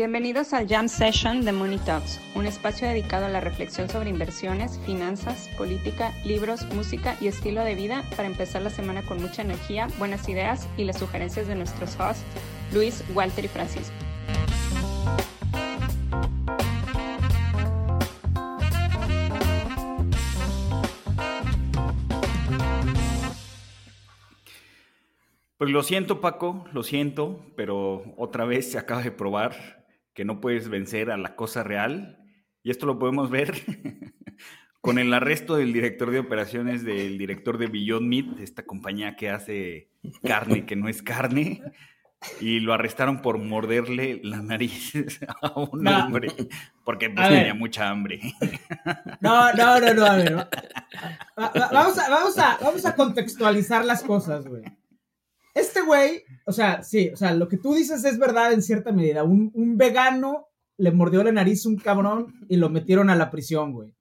Bienvenidos al Jam Session de Money Talks, un espacio dedicado a la reflexión sobre inversiones, finanzas, política, libros, música y estilo de vida para empezar la semana con mucha energía, buenas ideas y las sugerencias de nuestros hosts, Luis, Walter y Francisco. Pues lo siento, Paco, lo siento, pero otra vez se acaba de probar que no puedes vencer a la cosa real. Y esto lo podemos ver con el arresto del director de operaciones del director de Beyond Meat, esta compañía que hace carne que no es carne. Y lo arrestaron por morderle la nariz a un hombre, porque pues, tenía mucha hambre. No, no, no, no, a ver. Vamos a, vamos a, vamos a contextualizar las cosas, güey. Este güey, o sea, sí, o sea, lo que tú dices es verdad en cierta medida. Un, vegano le mordió la nariz a un cabrón y lo metieron a la prisión, güey.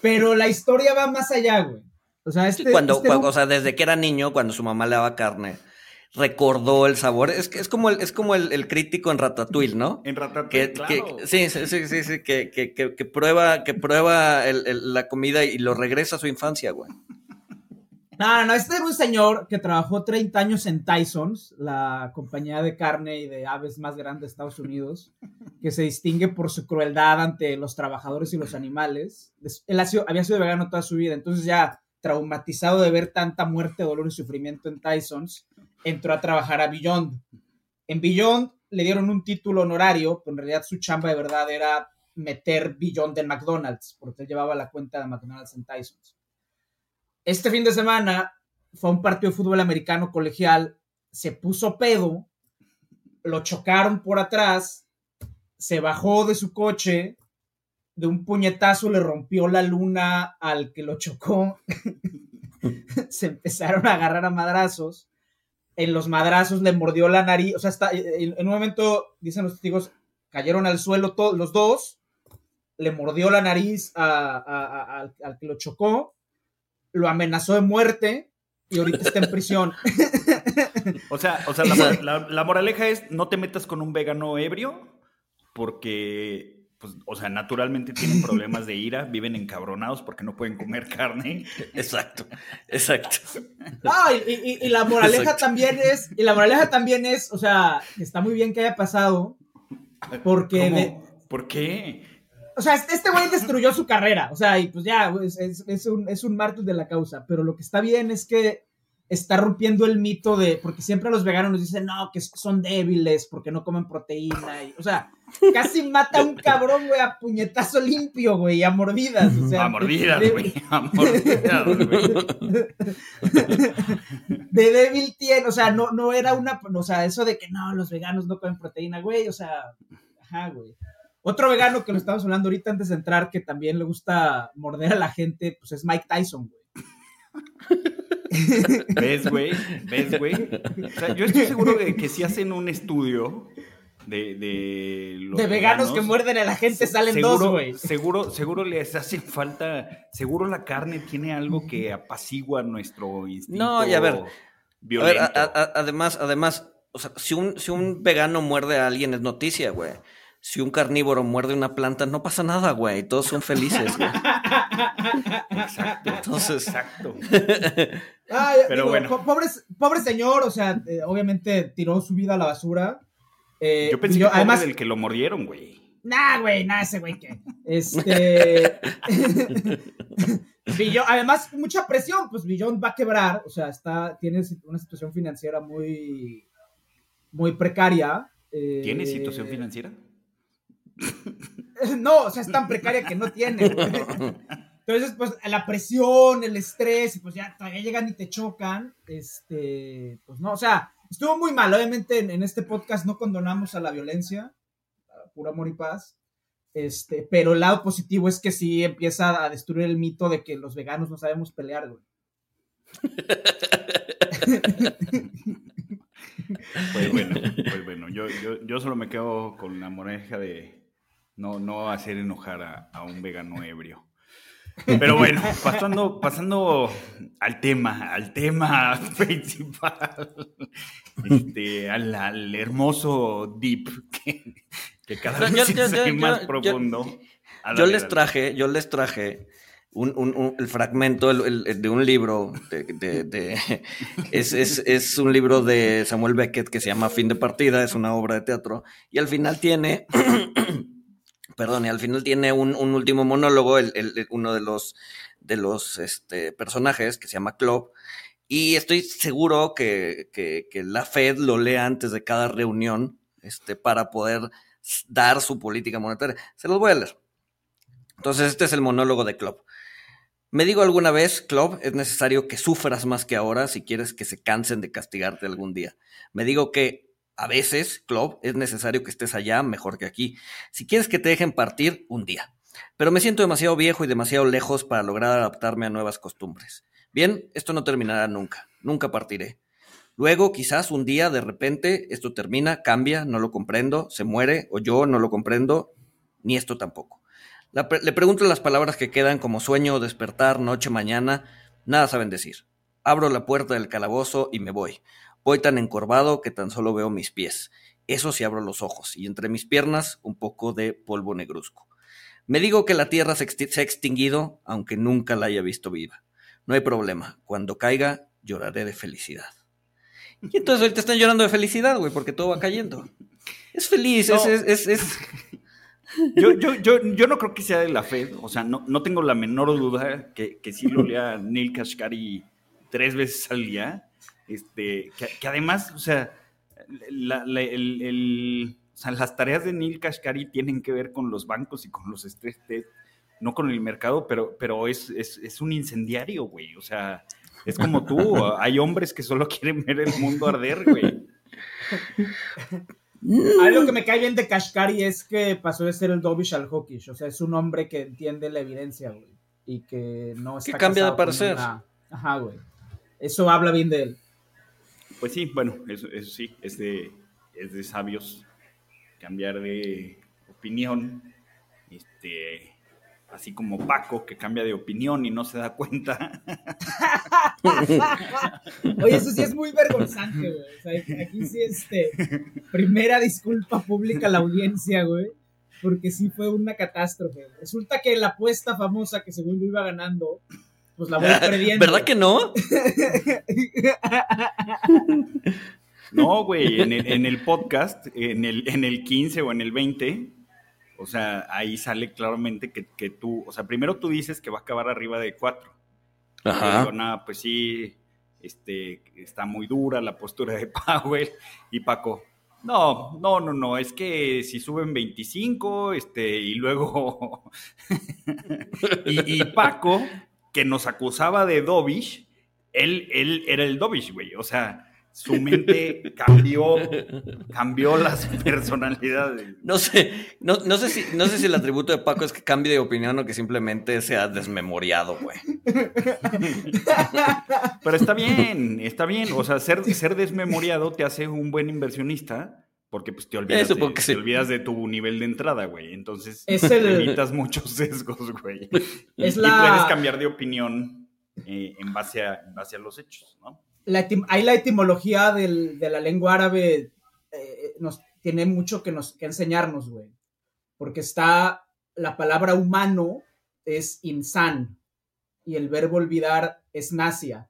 Pero la historia va más allá, güey. O sea, este, cuando, este o sea, desde que era niño, cuando su mamá le daba carne, recordó el sabor. Es, es como el, es como el, crítico en Ratatouille, ¿no? En Ratatouille, claro. sí, sí, sí, sí, sí que, que, que, prueba, que prueba la comida y lo regresa a su infancia, güey. No, no, este era un señor que trabajó 30 años en Tyson's, la compañía de carne y de aves más grande de Estados Unidos, que se distingue por su crueldad ante los trabajadores y los animales. Él había sido vegano toda su vida, entonces ya traumatizado de ver tanta muerte, dolor y sufrimiento en Tyson's, entró a trabajar a Beyond. En Beyond le dieron un título honorario, pero en realidad su chamba de verdad era meter Beyond en McDonald's, porque él llevaba la cuenta de McDonald's en Tyson's este fin de semana fue un partido de fútbol americano colegial, se puso pedo, lo chocaron por atrás, se bajó de su coche, de un puñetazo le rompió la luna al que lo chocó, se empezaron a agarrar a madrazos, en los madrazos le mordió la nariz, o sea, en un momento, dicen los testigos, cayeron al suelo los dos, le mordió la nariz al que lo chocó, lo amenazó de muerte y ahorita está en prisión. O sea, o sea la, moraleja es no te metas con un vegano ebrio porque, pues, o sea, naturalmente tienen problemas de ira, viven encabronados porque no pueden comer carne. Exacto, exacto. y, la moraleja también es, y la moraleja también es, o sea, está muy bien que haya pasado porque... ¿Por qué? O sea, este güey destruyó su carrera, o sea, y pues ya, es, un, es un mártir de la causa, pero lo que está bien es que está rompiendo el mito de, porque siempre los veganos nos dicen, no, que son débiles porque no comen proteína, y, o sea, casi mata a un cabrón, güey, a puñetazo limpio, güey, a mordidas, o sea. A mordidas, güey, a mordidas, güey. De débil tiene, o sea, no, no era una, o sea, eso de que no, los veganos no comen proteína, güey, o sea, ajá, güey. Otro vegano que lo estamos hablando ahorita antes de entrar, que también le gusta morder a la gente, pues es Mike Tyson, güey. ¿Ves, güey? ¿Ves, güey? O sea, yo estoy seguro de que si hacen un estudio de, de, los de veganos, que muerden a la gente salen dos, güey. Seguro, seguro les hace falta, seguro la carne tiene algo que apacigua nuestro instinto No, y a ver, violento. además, además, o sea, si un, si un vegano muerde a alguien es noticia, güey si un carnívoro muerde una planta, no pasa nada, güey. Todos son felices, güey. Exacto. Entonces, exacto. Pero bueno. pobre, señor, o sea, eh, obviamente tiró su vida a la basura. Eh, yo pensé que además del que lo mordieron, güey. Nah, güey, nah, ese güey que. Este. además, mucha presión, pues Billón va a quebrar, o sea, está, tiene una situación financiera muy, muy precaria. ¿Tiene situación financiera? No, o sea, es tan precaria que no tiene. Entonces, pues la presión, el estrés, pues ya todavía llegan y te chocan. Este, pues no, o sea, estuvo muy mal. Obviamente en, este podcast no condonamos a la violencia, puro amor y paz. Este, pero el lado positivo es que sí empieza a destruir el mito de que los veganos no sabemos pelear, güey. Pues bueno, pues bueno, yo, yo, yo solo me quedo con la moreja de no, no hacer enojar a, un vegano ebrio. Pero bueno, pasando, pasando al tema, al tema principal, este, al, hermoso dip que, que cada vez yo- yo- más profundo. Yo les traje, yo les traje un, un- un- el fragmento el- el- el de un libro, de, de- de- es, es- es un libro de Samuel Beckett que se llama Fin de Partida, es una obra de teatro, y al final tiene, perdón, y al final tiene un, un último monólogo, el- el- uno de los, de los este, personajes que se llama Club, y estoy seguro que, que- la Fed lo lea antes de cada reunión este, para poder dar su política monetaria. Se los voy a leer. Entonces, este es el monólogo de Club. Me digo alguna vez, Club, es necesario que sufras más que ahora si quieres que se cansen de castigarte algún día. Me digo que a veces, Club, es necesario que estés allá mejor que aquí. Si quieres que te dejen partir, un día. Pero me siento demasiado viejo y demasiado lejos para lograr adaptarme a nuevas costumbres. Bien, esto no terminará nunca. Nunca partiré. Luego, quizás un día, de repente, esto termina, cambia, no lo comprendo, se muere, o yo no lo comprendo, ni esto tampoco. Le pregunto las palabras que quedan como sueño, despertar, noche, mañana, nada saben decir. Abro la puerta del calabozo y me voy. Voy tan encorvado que tan solo veo mis pies. Eso sí abro los ojos, y entre mis piernas un poco de polvo negruzco. Me digo que la Tierra se, ha extinguido, aunque nunca la haya visto viva. No hay problema. Cuando caiga, lloraré de felicidad. Y entonces ahorita están llorando de felicidad, güey, porque todo va cayendo. Es feliz, es, es, es, es- Yo, yo, yo, yo no creo que sea de la Fed, o sea, no, no tengo la menor duda que, que sí lo lea Neil Kashkari tres veces al día, este, que, que además, o sea, la- la- el- el- o sea, las tareas de Neil Kashkari tienen que ver con los bancos y con los stress test, no con el mercado, pero, pero es, es, es un incendiario, güey, o sea, es como tú, hay hombres que solo quieren ver el mundo arder, güey. Algo que me cae bien de Kashkari es que pasó de ser el dovish al hawkish. O sea, es un hombre que entiende la evidencia, güey. Y que no está Que cambia de parecer. una- Ajá, güey. Eso habla bien de él. Pues sí, bueno, eso, eso sí, es de, es de sabios cambiar de opinión, este, así como Paco que cambia de opinión y no se da cuenta. Oye, eso sí es muy vergonzante, güey. Aquí sí, este. Primera disculpa pública a la audiencia, güey. Porque sí fue una catástrofe. Resulta que la apuesta famosa que según yo iba ganando, pues la voy perdiendo. ¿Verdad que no? No, güey, en el, en el podcast, en el, en el 15 o en el 20, o sea, ahí sale claramente que, que tú, o sea, primero tú dices que va a acabar arriba de 4. Yo digo, nada, pues sí, este, está muy dura la postura de Powell y Paco. No, no, no, no, es que si suben 25, este, y luego. y, y Paco, que nos acusaba de Dovish, él, él era el Dovish, güey. O sea, su mente cambió, cambió las personalidades. No sé, no, no sé si, no sé si el atributo de Paco es que cambie de opinión o que simplemente sea desmemoriado, güey. Pero está bien, está bien. O sea, ser, ser desmemoriado te hace un buen inversionista porque pues te olvidas, supongo de, que te olvidas de tu nivel de entrada, güey. Entonces Es el- evitas muchos sesgos, güey. Y, Es y la- puedes cambiar de opinión eh, en, base a, en base a los hechos, ¿no? la etim- ahí la etimología del- de la lengua árabe eh, nos tiene mucho que, nos, que enseñarnos, güey. Porque está la palabra humano es insan y el verbo olvidar es nasia.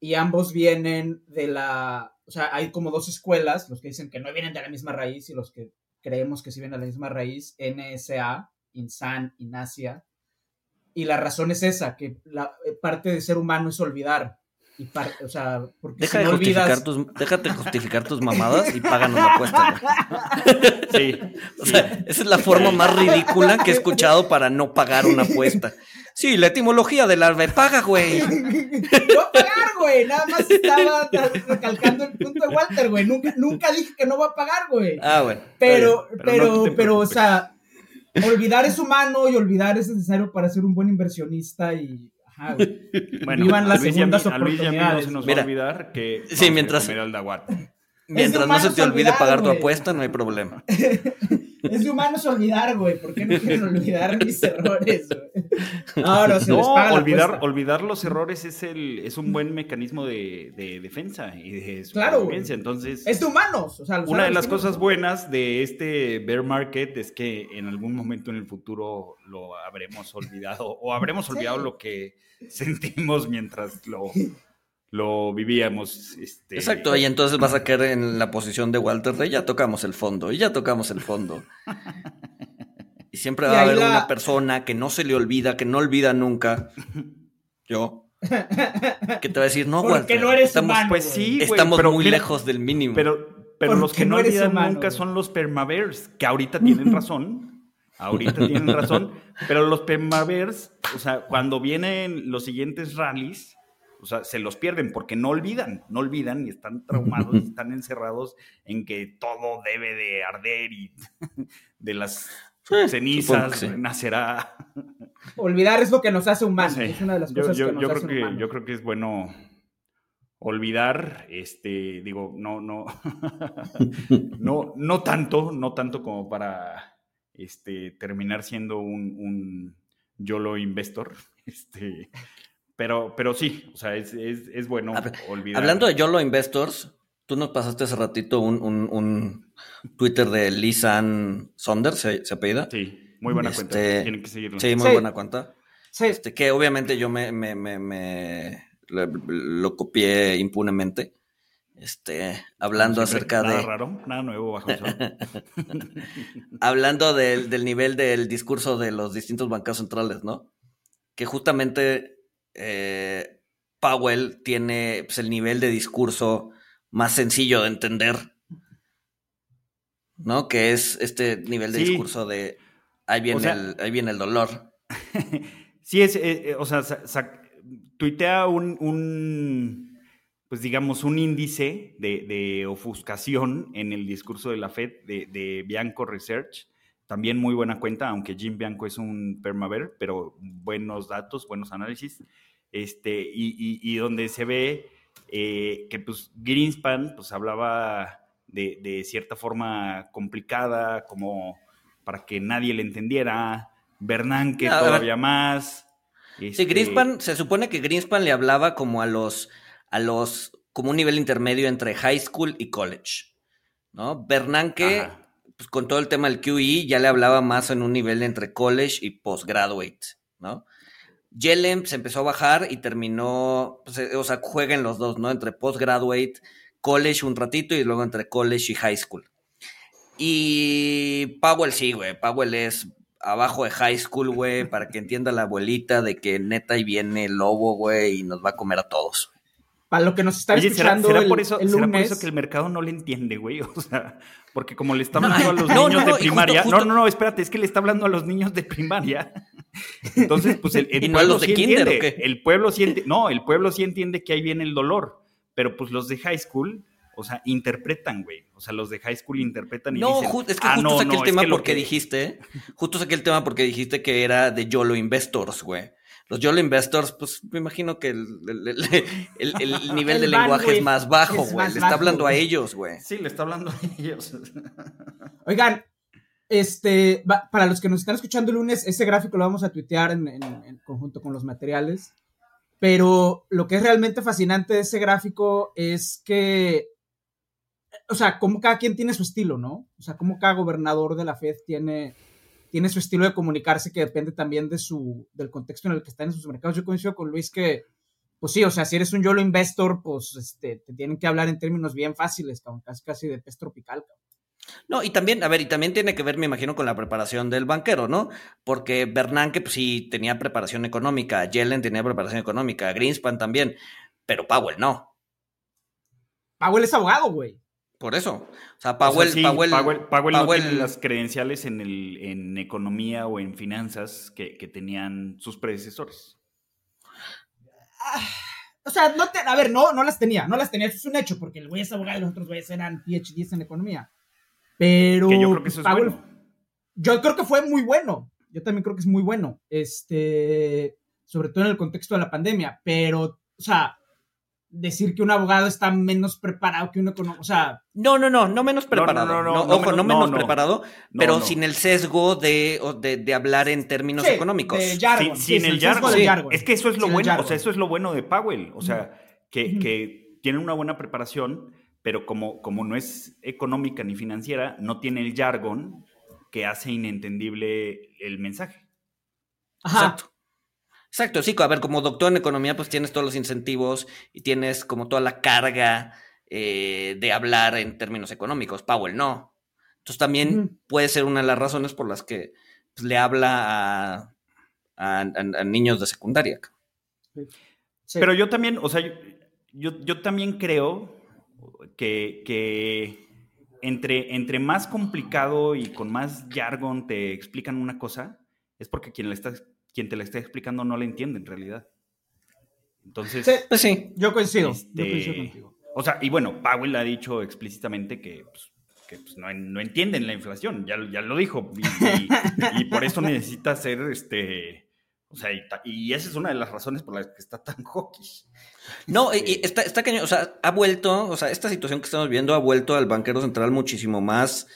Y ambos vienen de la. O sea, hay como dos escuelas, los que dicen que no vienen de la misma raíz y los que creemos que sí vienen de la misma raíz, NSA, insan y nasia. Y la razón es esa, que la eh, parte de ser humano es olvidar. Y par- o sea, porque Deja si de no justificar olvidas. tus, déjate justificar tus mamadas y páganos la apuesta. Sí. O sea, esa es la forma más ridícula que he escuchado para no pagar una apuesta. Sí, la etimología del ave paga, güey. No pagar, güey. Nada más estaba recalcando el punto de Walter, güey. Nunca, nunca dije que no va a pagar, güey. Ah, bueno. Pero, Pero pero, no te pero, o sea, olvidar es humano y olvidar es necesario para ser un buen inversionista y. Ajá, güey. Bueno, Vivan las a Luis y a mí- segundas a a no se nos Mira, va a olvidar que sí, a mientras- comer al Daguat. Mientras no se te olvide pagar tu apuesta, no hay problema. es de humanos olvidar, güey. ¿Por qué no quieren olvidar mis errores, güey? No, olvidar, olvidar los errores es, el, es un buen mecanismo de, defensa y de supervivencia. Entonces, es de humanos. una de las cosas buenas de este bear market es que en algún momento en el futuro lo habremos olvidado o habremos olvidado lo que sentimos mientras lo lo vivíamos. Este... Exacto, y entonces vas a caer en la posición de Walter de ya tocamos el fondo, y ya tocamos el fondo. y siempre va a haber una persona que no se le olvida, que no olvida nunca. Yo. Que te va a decir, no, Walter. no eres estamos, humano, Pues sí, estamos muy lejos del mínimo. Pero, pero los que no, olvidan nunca son los permavers, que ahorita tienen razón. Ahorita tienen razón, pero los permavers, o sea, cuando vienen los siguientes rallies, o sea, se los pierden porque no olvidan, no olvidan y están traumados, están encerrados en que todo debe de arder y de las cenizas nacerá. Olvidar es lo que nos hace humanos, es una de las cosas que nos yo creo que, Yo creo que es bueno olvidar, este, digo, no, no, no, no tanto, no tanto como para este, terminar siendo un, un YOLO investor, este, pero, pero sí, o sea, es, es, es bueno olvidar. Hablando de YOLO Investors, tú nos pasaste hace ratito un, un, un Twitter de Lisan Saunders, ¿se, se apellida? Sí, muy buena cuenta. Este, Tienen que seguirlo. Sí, muy buena cuenta. Sí. Este, que obviamente yo me, me, me, me lo, copié impunemente. Este, hablando acerca de. Nada raro, nada nuevo bajo hablando del, del nivel del discurso de los distintos bancos centrales, ¿no? Que justamente eh, Powell tiene pues, el nivel de discurso más sencillo de entender, ¿no? Que es este nivel de discurso de ahí viene, el, ahí viene el dolor. sí, es, eh, eh, o sea, tuitea un, pues digamos, un índice de, ofuscación en el discurso de la Fed de, de Bianco Research. También muy buena cuenta, aunque Jim Bianco es un permaver, pero buenos datos, buenos análisis este, y, donde se ve eh, que pues Greenspan pues hablaba de, cierta forma complicada, como para que nadie le entendiera, Bernanke todavía más. Sí, este Greenspan, se supone que Greenspan le hablaba como a los, a los, como un nivel intermedio entre high school y college, ¿no? Bernanke, pues con todo el tema del QE, ya le hablaba más en un nivel entre college y postgraduate, ¿no? Yellen se empezó a bajar y terminó, pues, eh, o sea, juega en los dos, ¿no? Entre postgraduate, college un ratito y luego entre college y high school. Y Powell sí, güey. Powell es abajo de high school, güey, para que entienda la abuelita de que neta ahí viene el lobo, güey, y nos va a comer a todos. Para lo que nos está escuchando ¿será, por eso, ¿será por eso que el mercado no le entiende, güey? O sea, porque como le está hablando a los niños de primaria. No, no, no, espérate, es que le está hablando a los niños de primaria. Entonces, pues el, pueblo sí entiende. El pueblo sí entiende. No, el pueblo sí entiende que ahí viene el dolor. Pero pues los de high school, o sea, interpretan, güey. O sea, los de high school interpretan y no, dicen. es que ah, justo saqué el tema porque dijiste. Justo saqué el tema porque dijiste que era de YOLO Investors, güey. Los YOLO Investors, pues me imagino que el, nivel de lenguaje es más bajo, güey. Le está hablando a ellos, güey. Sí, le está hablando a ellos. Oigan, este, para los que nos están escuchando el lunes, ese gráfico lo vamos a tuitear en, conjunto con los materiales. Pero lo que es realmente fascinante de ese gráfico es que, o sea, como cada quien tiene su estilo, ¿no? O sea, como cada gobernador de la Fed tiene, tiene su estilo de comunicarse que depende también de su, del contexto en el que está en sus mercados. Yo coincido con Luis que, pues sí, o sea, si eres un YOLO investor, pues este, te tienen que hablar en términos bien fáciles, casi, casi de pez tropical. No, y también, a ver, y también tiene que ver, me imagino, con la preparación del banquero, ¿no? Porque Bernanke, pues sí, tenía preparación económica, Yellen tenía preparación económica, Greenspan también, pero Powell no. Powell es abogado, güey. Por eso. O sea, Powell, Powell, Powell, no tiene las credenciales en, el, en economía o en finanzas que, tenían sus predecesores. Ah, o sea, no te, a ver, no, no las tenía, no las tenía, eso es un hecho, porque el güey es abogado y los otros güeyes eran PhDs en economía. Pero. yo creo que eso es bueno. Yo creo que fue muy bueno. Yo también creo que es muy bueno. Este. Sobre todo en el contexto de la pandemia. Pero, o sea, decir que un abogado está menos preparado que un economista. O sea. No, no, no, no menos preparado. No, no, no, ojo, no menos preparado, pero sin el sesgo de, de, hablar en términos económicos. sin, el, jargon. Es que eso es lo bueno, o sea, eso es lo bueno de Powell. O sea, que, que tiene una buena preparación, pero como, como no es económica ni financiera, no tiene el jargon que hace inentendible el mensaje. Exacto. Exacto, sí, a ver, como doctor en economía, pues tienes todos los incentivos y tienes como toda la carga eh, de hablar en términos económicos. Powell no. Entonces también puede ser una de las razones por las que pues, le habla a, niños de secundaria. Pero yo también, o sea, yo, yo también creo que, que entre, entre más complicado y con más jargon te explican una cosa, es porque quien le está quien te la está explicando no la entiende en realidad. Entonces. Sí, pues sí, yo coincido. Este, o sea, y bueno, Powell ha dicho explícitamente que, pues, pues, no, entienden la inflación, ya, ya lo dijo. Y, por eso necesita ser este. O sea, y, esa es una de las razones por las que está tan hockey. No, y, este está, está cañón, o sea, ha vuelto, o sea, esta situación que estamos viendo ha vuelto al banquero central muchísimo más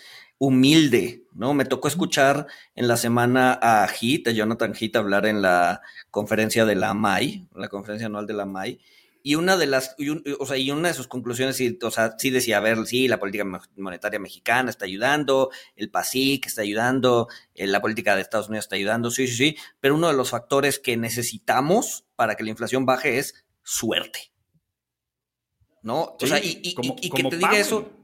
humilde, ¿no? Me tocó escuchar en la semana a Heath, a Jonathan Heath, hablar en la conferencia de la MAI, la conferencia anual de la MAI, y una de las, o sea, y una de sus conclusiones, sí, o sea, sí decía, a ver, sí, la política monetaria mexicana está ayudando, el PASIC está ayudando, eh, la política de Estados Unidos está ayudando, sí, sí, sí, pero uno de los factores que necesitamos para que la inflación baje es suerte. ¿No? o sea, y, que te diga eso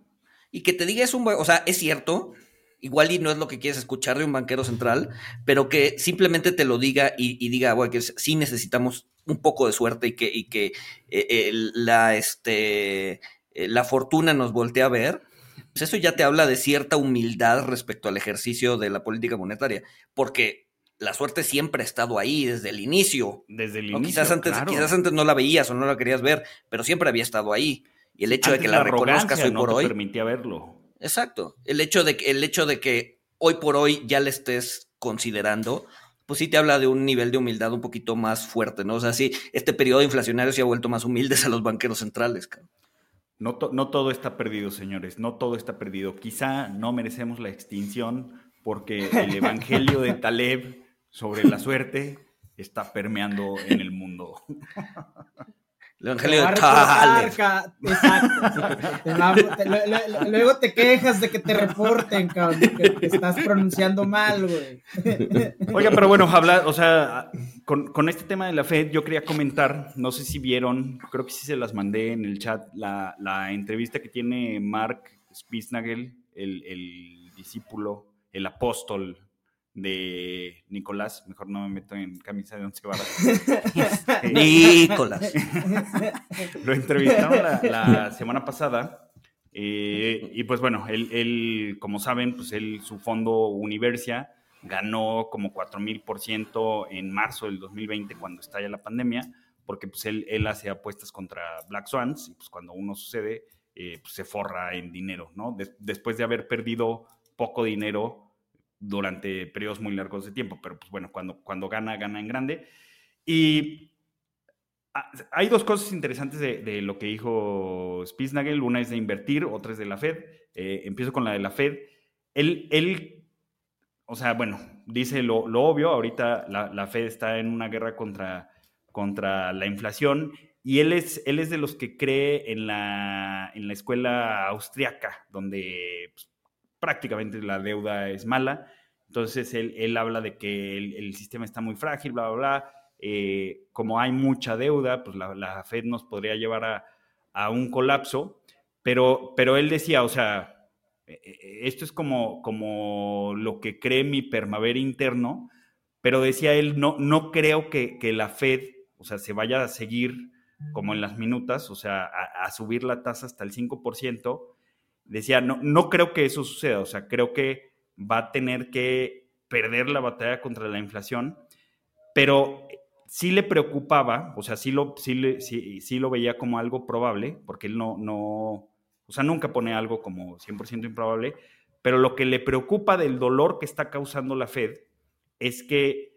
y que te diga es un, o sea, es cierto, igual y no es lo que quieres escuchar de un banquero central, pero que simplemente te lo diga y, diga, bueno, que sí necesitamos un poco de suerte y que, y que eh, la, este, eh, la fortuna nos voltee a ver, pues eso ya te habla de cierta humildad respecto al ejercicio de la política monetaria, porque la suerte siempre ha estado ahí desde el inicio. Desde el inicio. Quizás antes, quizás antes no la veías o no la querías ver, pero siempre había estado ahí. Y el hecho de que la, reconozcas hoy por hoy. permitía verlo. Exacto. El hecho, de, el hecho de que hoy por hoy ya le estés considerando, pues sí te habla de un nivel de humildad un poquito más fuerte, ¿no? O sea, sí, este periodo inflacionario se ha vuelto más humildes a los banqueros centrales, No, no todo está perdido, señores, no todo está perdido. Quizá no merecemos la extinción porque el evangelio de Taleb sobre la suerte está permeando en el mundo. El evangelio de tal. luego te quejas de que te reporten, cabrón, que, estás pronunciando mal, güey. Oiga, pero bueno, hablar, o sea, con, este tema de la fe, yo quería comentar, no sé si vieron, creo que sí se las mandé en el chat, la, entrevista que tiene Mark Spitznagel, el, el discípulo, el apóstol de Nicolás, mejor no me meto en camisa de once varas. Este, Nicolás. Lo entrevistaron la, semana pasada. Eh, y pues bueno, él, como saben, pues él, su fondo Universia ganó como 4000% en marzo del 2020 cuando estalla la pandemia, porque pues él, él hace apuestas contra Black Swans y pues cuando uno sucede, eh, pues se forra en dinero, ¿no? después de haber perdido poco dinero durante periodos muy largos de tiempo, pero pues bueno, cuando, cuando gana, gana en grande. Y hay dos cosas interesantes de, lo que dijo Spitznagel, una es de invertir, otra es de la Fed. Eh, empiezo con la de la Fed. Él, él o sea, bueno, dice lo, obvio, ahorita la, Fed está en una guerra contra, contra la inflación y él es, él es de los que cree en la, en la escuela austriaca, donde pues, prácticamente la deuda es mala. Entonces él, habla de que el, sistema está muy frágil, bla, bla, bla. Eh, como hay mucha deuda, pues la, Fed nos podría llevar a, un colapso. Pero, pero él decía, o sea, e, e, esto es como, como lo que cree mi permaver interno, pero decía él, no, no creo que, la Fed, o sea, se vaya a seguir como en las minutas, o sea, a, a subir la tasa hasta el 5%, decía, no, no creo que eso suceda, o sea, creo que va a tener que perder la batalla contra la inflación, pero sí le preocupaba, o sea, sí lo, sí, sí, lo veía como algo probable, porque él no, no, o sea, nunca pone algo como 100% improbable, pero lo que le preocupa del dolor que está causando la Fed es que,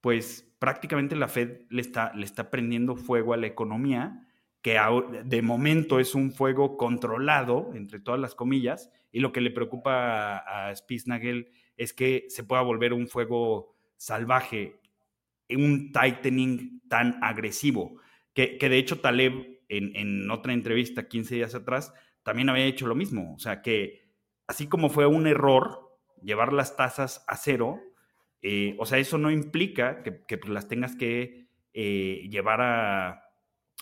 pues, prácticamente la Fed le está, le está prendiendo fuego a la economía que de momento es un fuego controlado, entre todas las comillas, y lo que le preocupa a, Spitznagel es que se pueda volver un fuego salvaje, un tightening tan agresivo, que, de hecho Taleb en, en, otra entrevista 15 días atrás también había hecho lo mismo, o sea que así como fue un error llevar las tasas a cero, eh, o sea, eso no implica que, que las tengas que eh, llevar a,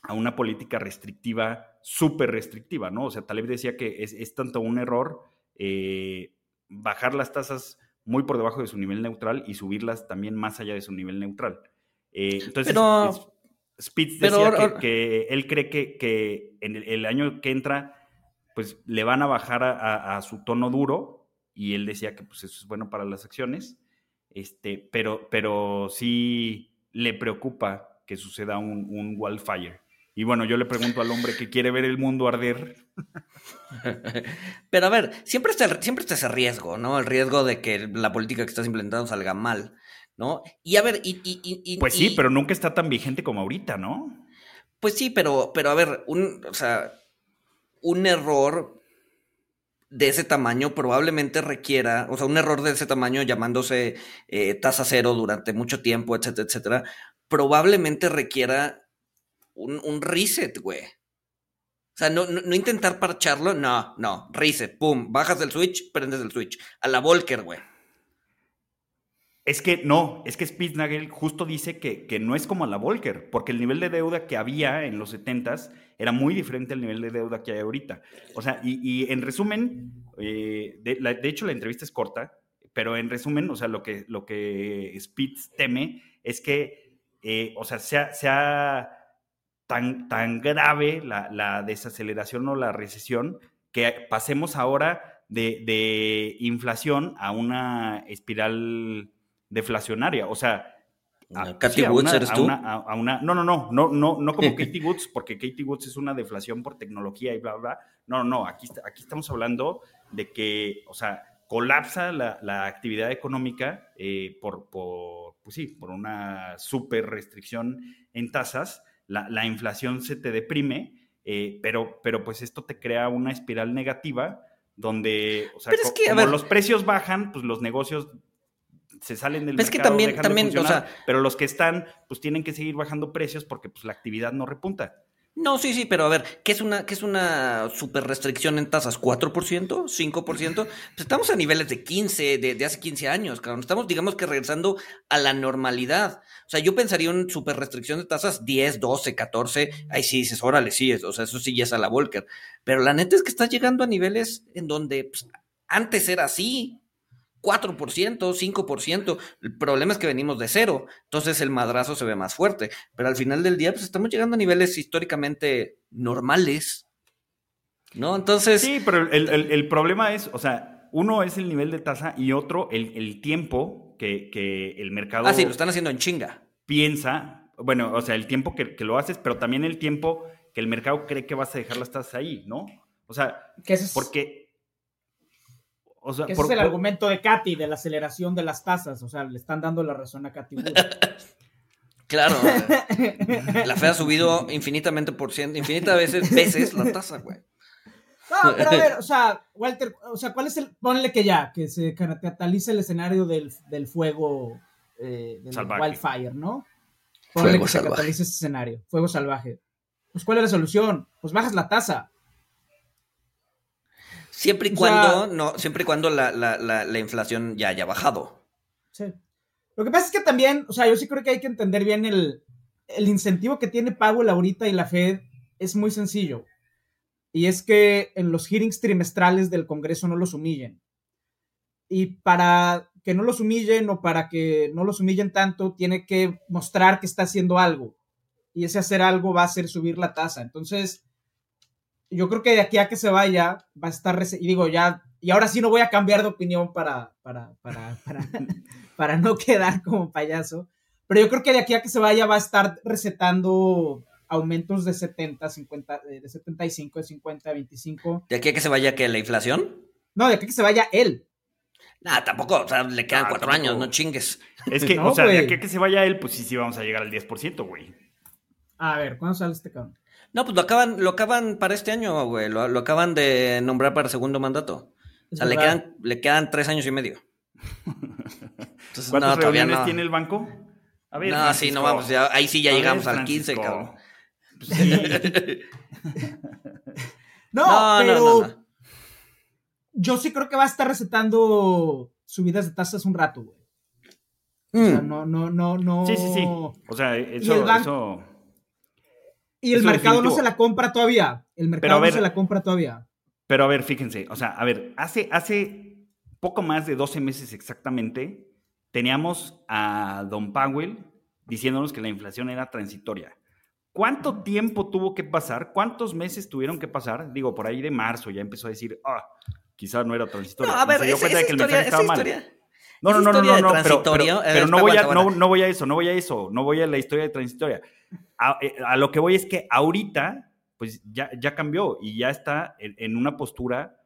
a, una política restrictiva, súper restrictiva, ¿no? O sea, Taleb decía que es, es tanto un error eh, bajar las tasas muy por debajo de su nivel neutral y subirlas también más allá de su nivel neutral. entonces, Spitz decía que, él cree que, que en el, año que entra, pues le van a bajar a, a su tono duro y él decía que pues, eso es bueno para las acciones, este, pero, pero sí le preocupa que suceda un, un wildfire. Y bueno, yo le pregunto al hombre que quiere ver el mundo arder. Pero a ver, siempre está, siempre está ese riesgo, ¿no? El riesgo de que la política que estás implementando salga mal, ¿no? Y a ver, y... y, pues sí, pero nunca está tan vigente como ahorita, ¿no? Pues sí, pero, pero a ver, un, o sea, un error de ese tamaño probablemente requiera, o sea, un error de ese tamaño llamándose eh, tasa cero durante mucho tiempo, etcétera, etcétera, probablemente requiera un, reset, güey. O sea, no, no, intentar parcharlo, no, no, reset, pum, bajas el switch, prendes el switch. A la Volker, güey. Es que no, es que Spitznagel justo dice que, que, no es como a la Volcker, porque el nivel de deuda que había en los 70s era muy diferente al nivel de deuda que hay ahorita. O sea, y, en resumen, eh, de, hecho la entrevista es corta, pero en resumen, o sea, lo que, lo que Spitz teme es que, eh, o sea, sea, sea tan, tan grave la, la desaceleración o la recesión que pasemos ahora de, de inflación a una espiral deflacionaria. O sea, a, Woods, ¿eres tú? A una, no, no, no, no, no, no como Katie Woods, porque Katie Woods es una deflación por tecnología y bla, bla. No, no, aquí, aquí estamos hablando de que, o sea, colapsa la, la actividad económica eh, por, por, pues sí, por una súper restricción en tasas, la, la, inflación se te deprime, eh, pero, pero pues esto te crea una espiral negativa donde, o sea, como los precios bajan, pues los negocios se salen del mercado, que también, también o sea, pero los que están, pues tienen que seguir bajando precios porque pues la actividad no repunta. No, sí, sí, pero a ver, ¿qué es una, qué es una super restricción en tasas? ¿4%? ¿5%? Pues estamos a niveles de 15, de, hace 15 años, cabrón. Estamos, digamos que regresando a la normalidad. O sea, yo pensaría en super restricción de tasas 10, 12, 14. Ahí sí dices, órale, sí, o sea, eso sí ya es a la Volcker. Pero la neta es que estás llegando a niveles en donde pues, antes era así. 4%, 5%. El problema es que venimos de cero, entonces el madrazo se ve más fuerte. Pero al final del día, pues estamos llegando a niveles históricamente normales. ¿No? Entonces. Sí, pero el, problema es, o sea, uno es el nivel de tasa y otro el, tiempo que, el mercado. Ah, sí, lo están haciendo en chinga. Piensa, bueno, o sea, el tiempo que, lo haces, pero también el tiempo que el mercado cree que vas a dejar las tasas ahí, ¿no? O sea, ¿Qué es? porque ese es el argumento de Katy, de la aceleración de las tasas. O sea, le están dando la razón a Katy Claro. la fe ha subido infinitamente por ciento, infinitas veces, veces la tasa, güey. No, pero a ver, o sea, Walter, o sea, ¿cuál es el. Ponle que ya, que se catalice el escenario del, del fuego, eh, del wildfire, ¿no? Ponle que se catalice ese escenario, fuego salvaje. Pues, ¿cuál es la solución? Pues bajas la tasa. Siempre y cuando, no, siempre y cuando la, la, la, inflación ya haya bajado. Sí. Lo que pasa es que también, o sea, yo sí creo que hay que entender bien el, el incentivo que tiene Powell ahorita y la Fed es muy sencillo. Y es que en los hearings trimestrales del Congreso no los humillen. Y para que no los humillen o para que no los humillen tanto, tiene que mostrar que está haciendo algo. Y ese hacer algo va a ser subir la tasa. Entonces, yo creo que de aquí a que se vaya, va a estar, y digo, ya, y ahora sí no voy a cambiar de opinión para, para, para, para, para no quedar como payaso, pero yo creo que de aquí a que se vaya va a estar recetando aumentos de 70, 50, de 75, de 50, 25. ¿De aquí a que se vaya que la inflación? No, de aquí a que se vaya él. Nah, tampoco, o sea, le quedan cuatro años, no chingues. Es que, o sea, de aquí a que se vaya él, pues sí, sí vamos a llegar al 10%, güey. A ver, ¿cuándo sale este cabrón? No, pues lo acaban, lo acaban para este año, güey. Lo, lo acaban de nombrar para segundo mandato. O sea, le quedan, le quedan tres años y medio. Entonces, ¿Cuántas no, todavía reuniones no. tiene el banco? A ver, No, sí, Francisco. no vamos. ya- ahí sí ya A ver, llegamos al 15, Francisco. cabrón. Pues sí. No, pero no, no. yo sí creo que va a estar recetando subidas de tasas un rato, güey. O sea, Mm. no, no, no, no. Sí, sí, sí. O sea, eso, el banco- eso. Y el Eso mercado no se la compra todavía. El mercado no se la compra todavía. Pero a ver, fíjense, o sea, a ver, hace, hace poco más de 12 meses exactamente, teníamos a Don Powell diciéndonos que la inflación era transitoria. ¿Cuánto tiempo tuvo que pasar? ¿Cuántos meses tuvieron que pasar? Digo, por ahí de marzo ya empezó a decir, ah, quizás no era transitoria. No, a ver, esa, esa que el historia, esa historia. No, no, no, no, no, pero, pero, transitorio, pero no, voy a, aguanta, no, aguanta. no voy a eso, no voy a eso, no voy a la historia de transitoria. A, eh, a lo que voy es que ahorita, pues ya, ya cambió y ya está en, en una postura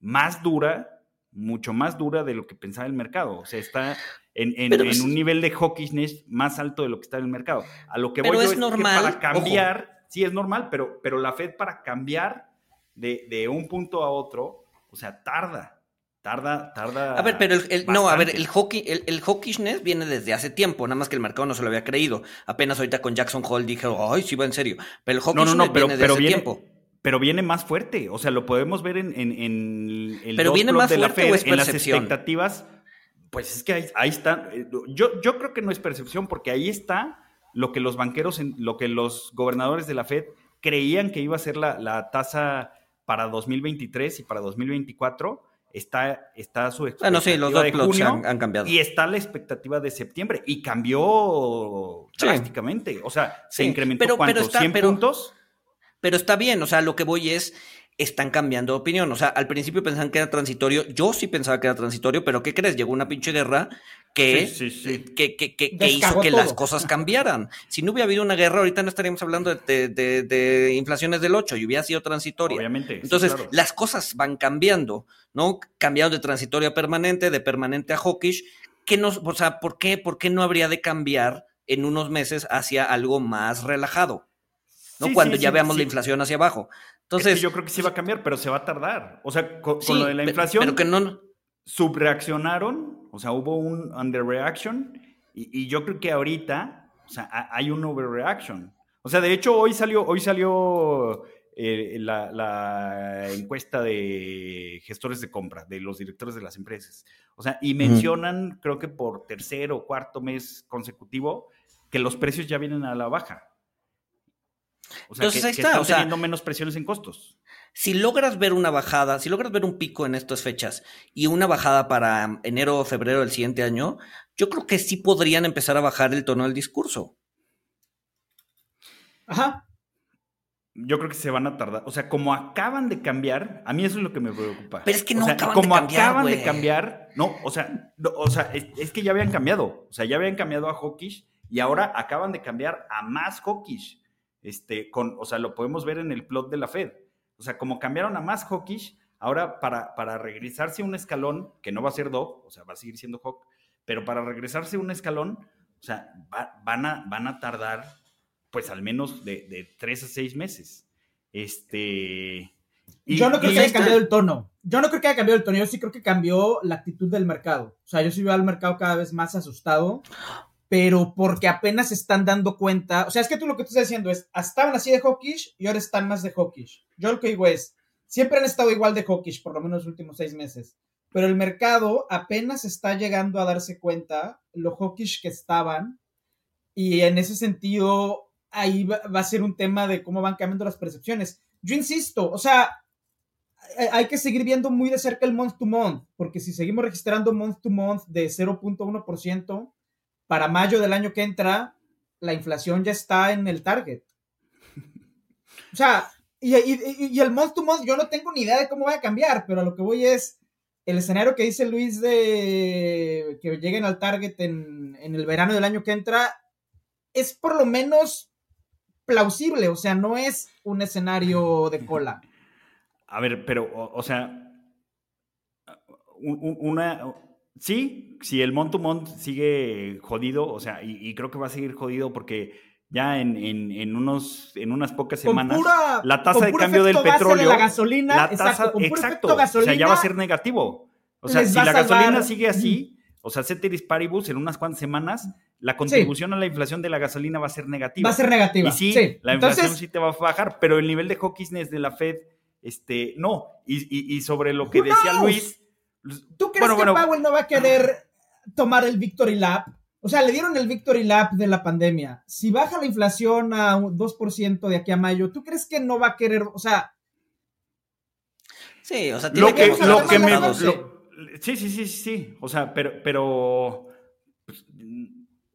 más dura, mucho más dura de lo que pensaba el mercado. O sea, está en, en- Pero en es- un nivel de hawkishness más alto de lo que está en el mercado. A lo que voy yo es es que normal, para cambiar, sí es normal, pero, pero la Fed para cambiar de, de un punto a otro, o sea, tarda. Tarda, tarda. A ver, pero el, el- no, a ver, el hockey, el, el hawkishness viene desde hace tiempo, nada más que el mercado no se lo había creído. Apenas ahorita con Jackson Hole dije, ay, sí va en serio. Pero el hawkishness no, no, pero, viene de pero hace viene, tiempo. pero viene más fuerte. O sea, lo podemos ver en, en, en el Pero viene más de la Fed, en las expectativas. Pues es que ahí, ahí está. Yo, yo creo que no es percepción, porque ahí está lo que los banqueros, en- lo que los gobernadores de la Fed creían que iba a ser la, la tasa para 2023 y para 2024. Está, está su expectativa Bueno, sí, los de junio han, han cambiado. y está la expectativa de septiembre y cambió Sí. drásticamente. O sea, se Sí, incrementó pero- pero ¿cuánto? está- ¿100 pero- puntos? Pero está bien, o sea, lo que voy es, están cambiando de opinión. O sea, al principio pensaban que era transitorio, yo sí pensaba que era transitorio, pero ¿qué crees? Llegó una pinche guerra que, Sí, sí, sí. que, que- que- que hizo que todo. las cosas cambiaran. Si no hubiera habido una guerra, ahorita no estaríamos hablando de, de- de- de inflaciones del 8 y hubiera sido transitoria. Obviamente. sí, Entonces, claro. las cosas van cambiando, ¿no? Cambiaron de transitorio a permanente, de permanente a hawkish. ¿Qué nos, o sea, ¿por qué, ¿por qué no habría de cambiar en unos meses hacia algo más relajado? ¿no? Sí, Cuando sí, ya sí, veamos sí. la inflación hacia abajo. Es que Entonces, yo creo que sí va a cambiar, pero se va a tardar. O sea, con, lo de la inflación, Pero que no. subreaccionaron, o sea, hubo un underreaction, y, y yo creo que ahorita, o sea, ha- hay un overreaction. O sea, de hecho, hoy salió, hoy salió eh, la, la encuesta de gestores de compra, de los directores de las empresas. O sea, y mencionan, creo que por tercer o cuarto mes consecutivo, que los precios ya vienen a la baja. O sea, Entonces, que, ahí que está, están o sea, teniendo menos presiones en costos. Si logras ver una bajada, si logras ver un pico en estas fechas y una bajada para enero o febrero del siguiente año, yo creo que sí podrían empezar a bajar el tono del discurso. Ajá. Yo creo que se van a tardar. O sea, como acaban de cambiar, a mí eso es lo que me preocupa. Pero es que O no sea, acaban de como cambiar, acaban de cambiar, no, o sea, no, o sea, es, es que ya habían cambiado. O sea, ya habían cambiado a Hawkish y ahora acaban de cambiar a más Hawkish. Este, con, o sea, lo podemos ver en el plot de la Fed. O sea, como cambiaron a más Hawkish, ahora para, para regresarse un escalón, que no va a ser Dog, o sea, va a seguir siendo Hawk, pero para regresarse un escalón, o sea, va- van, a, van a tardar pues al menos de, de tres a seis meses. Este. y- yo no creo que haya esta- cambiado el tono. Yo no creo que haya cambiado el tono. Yo sí creo que cambió la actitud del mercado. O sea, yo sí veo al mercado cada vez más asustado, pero porque apenas están dando cuenta. O sea, es que tú lo que tú estás diciendo es, estaban así de hawkish y ahora están más de hawkish. Yo lo que digo es, siempre han estado igual de hawkish, por lo menos los últimos seis meses. Pero el mercado apenas está llegando a darse cuenta lo hawkish que estaban. Y en ese sentido, ahí va, va a ser un tema de cómo van cambiando las percepciones. Yo insisto, o sea, hay que seguir viendo muy de cerca el month to month, porque si seguimos registrando month to month de 0.1%, para mayo del año que entra, la inflación ya está en el target. O sea, y, el month to month, yo no tengo ni idea de cómo va a cambiar, pero a lo que voy es el escenario que dice Luis de que lleguen al target en, el verano del año que entra, es por lo menos plausible, o sea, no es un escenario de cola. A ver, pero, o, sea, un- un- una, sí, si el month to month sigue jodido, o sea, y, y creo que va a seguir jodido porque ya en, en, en, unos, en unas pocas Con semanas, pura- la tasa con de cambio del de petróleo, la gasolina, la exacto, tasa, con puro exacto, o sea, ya va a ser negativo. O sea, si la gasolina sigue así, o sea, ceteris paribus, en unas cuantas semanas, la contribución a la inflación de la gasolina va a ser negativa. va a ser negativa. Y sí, sí. la inflación Entonces, sí te va a bajar, pero el nivel de hawkishness de la Fed, este, no. Y, y- y sobre lo que decía knows? Luis, ¿tú crees bueno, que bueno. Powell no va a querer tomar el Victory Lap? O sea, le dieron el Victory Lap de la pandemia. Si baja la inflación a un 2% de aquí a mayo, ¿tú crees que no va a querer, o sea, Sí, o sea, tiene lo que, a lo que más me... lo- sí, sí, sí, sí, sí. O sea, pero, pero pues,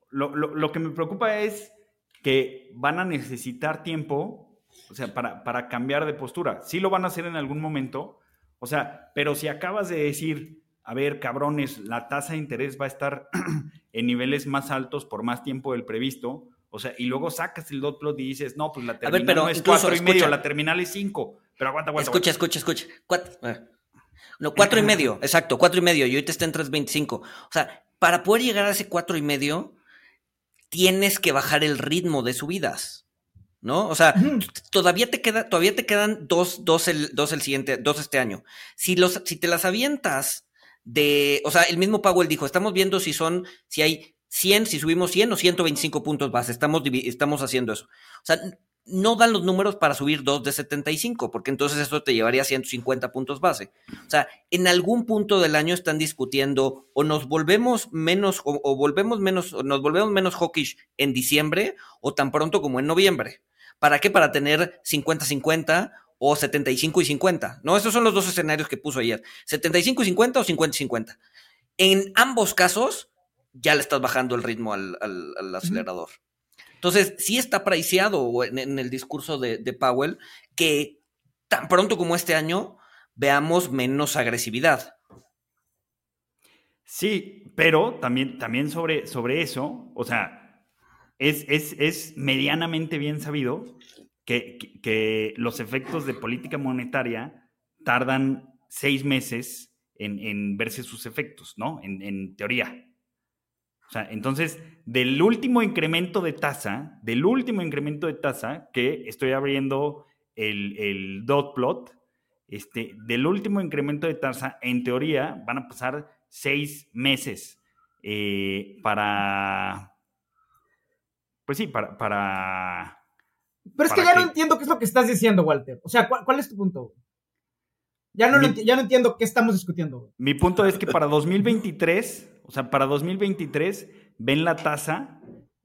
lo, lo- lo que me preocupa es que van a necesitar tiempo, o sea, para, para cambiar de postura. Sí lo van a hacer en algún momento, o sea, pero si acabas de decir, a ver, cabrones, la tasa de interés va a estar en niveles más altos por más tiempo del previsto, o sea, y luego sacas el dot plot y dices, no, pues la ver, terminal pero no es incluso, cuatro y escucha. medio, la terminal es cinco. Pero aguanta, aguanta. Escucha, escucha, escucha. Cuatro, no, cuatro y medio, exacto, cuatro y medio, y ahorita está en 3.25. O sea, para poder llegar a ese cuatro y medio, tienes que bajar el ritmo de subidas. ¿No? O sea, todavía te queda, todavía te quedan dos, dos el, dos el siguiente, dos este año. Si los, si te las avientas de, o sea, el mismo Powell dijo, estamos viendo si son, si hay 100, si subimos 100 o 125 puntos base, estamos, estamos haciendo eso. O sea, no dan los números para subir dos de 75, porque entonces eso te llevaría a 150 puntos base. O sea, en algún punto del año están discutiendo o nos volvemos menos, o, o volvemos menos, o nos volvemos menos hawkish en diciembre o tan pronto como en noviembre. ¿Para qué? Para tener 50-50 o 75 y 50. No, esos son los dos escenarios que puso ayer. 75 y 50 o 50 y 50. En ambos casos, ya le estás bajando el ritmo al, al- al acelerador. Entonces, sí está priceado en, en el discurso de, de Powell que tan pronto como este año veamos menos agresividad. Sí, pero también, también sobre, sobre eso, o sea, es, es, es medianamente bien sabido que, que- los efectos de política monetaria tardan seis meses en, en verse sus efectos, ¿no? En, en teoría. O sea, entonces, del último incremento de tasa, del último incremento de tasa, que estoy abriendo el, el dot plot, este, del último incremento de tasa, en teoría, van a pasar seis meses eh, para. Pues sí, para. para Pero es que ¿Para ya no entiendo qué es lo que estás diciendo, Walter. O sea, ¿cuál, cuál es tu punto? Ya no, lo Mi- enti- ya no entiendo qué estamos discutiendo. güey. mi punto es que para 2023, o sea, para 2023, ven la tasa,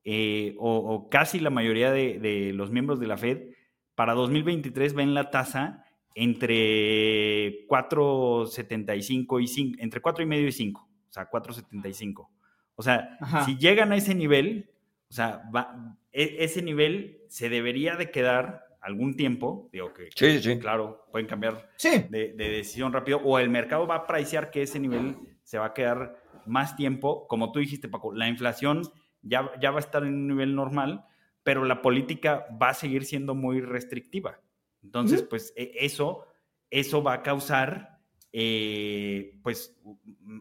eh, o, o casi la mayoría de, de los miembros de la Fed, para 2023 ven la tasa entre 4.75 y 5, entre 4.5 y 5, o sea, 4.75. O sea, Ajá. si llegan a ese nivel, o sea, va- e- ese nivel se debería de quedar algún tiempo, digo que, Sí, sí. claro, pueden cambiar Sí, de, de decisión rápido, o el mercado va a pricear que ese nivel se va a quedar más tiempo. Como tú dijiste, Paco, la inflación ya, ya va a estar en un nivel normal, pero la política va a seguir siendo muy restrictiva. Entonces, pues e- eso, eso va a causar, eh, pues,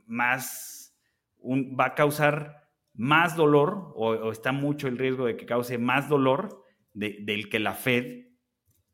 más, un- va a causar más dolor, o, o está mucho el riesgo de que cause más dolor de- del que la Fed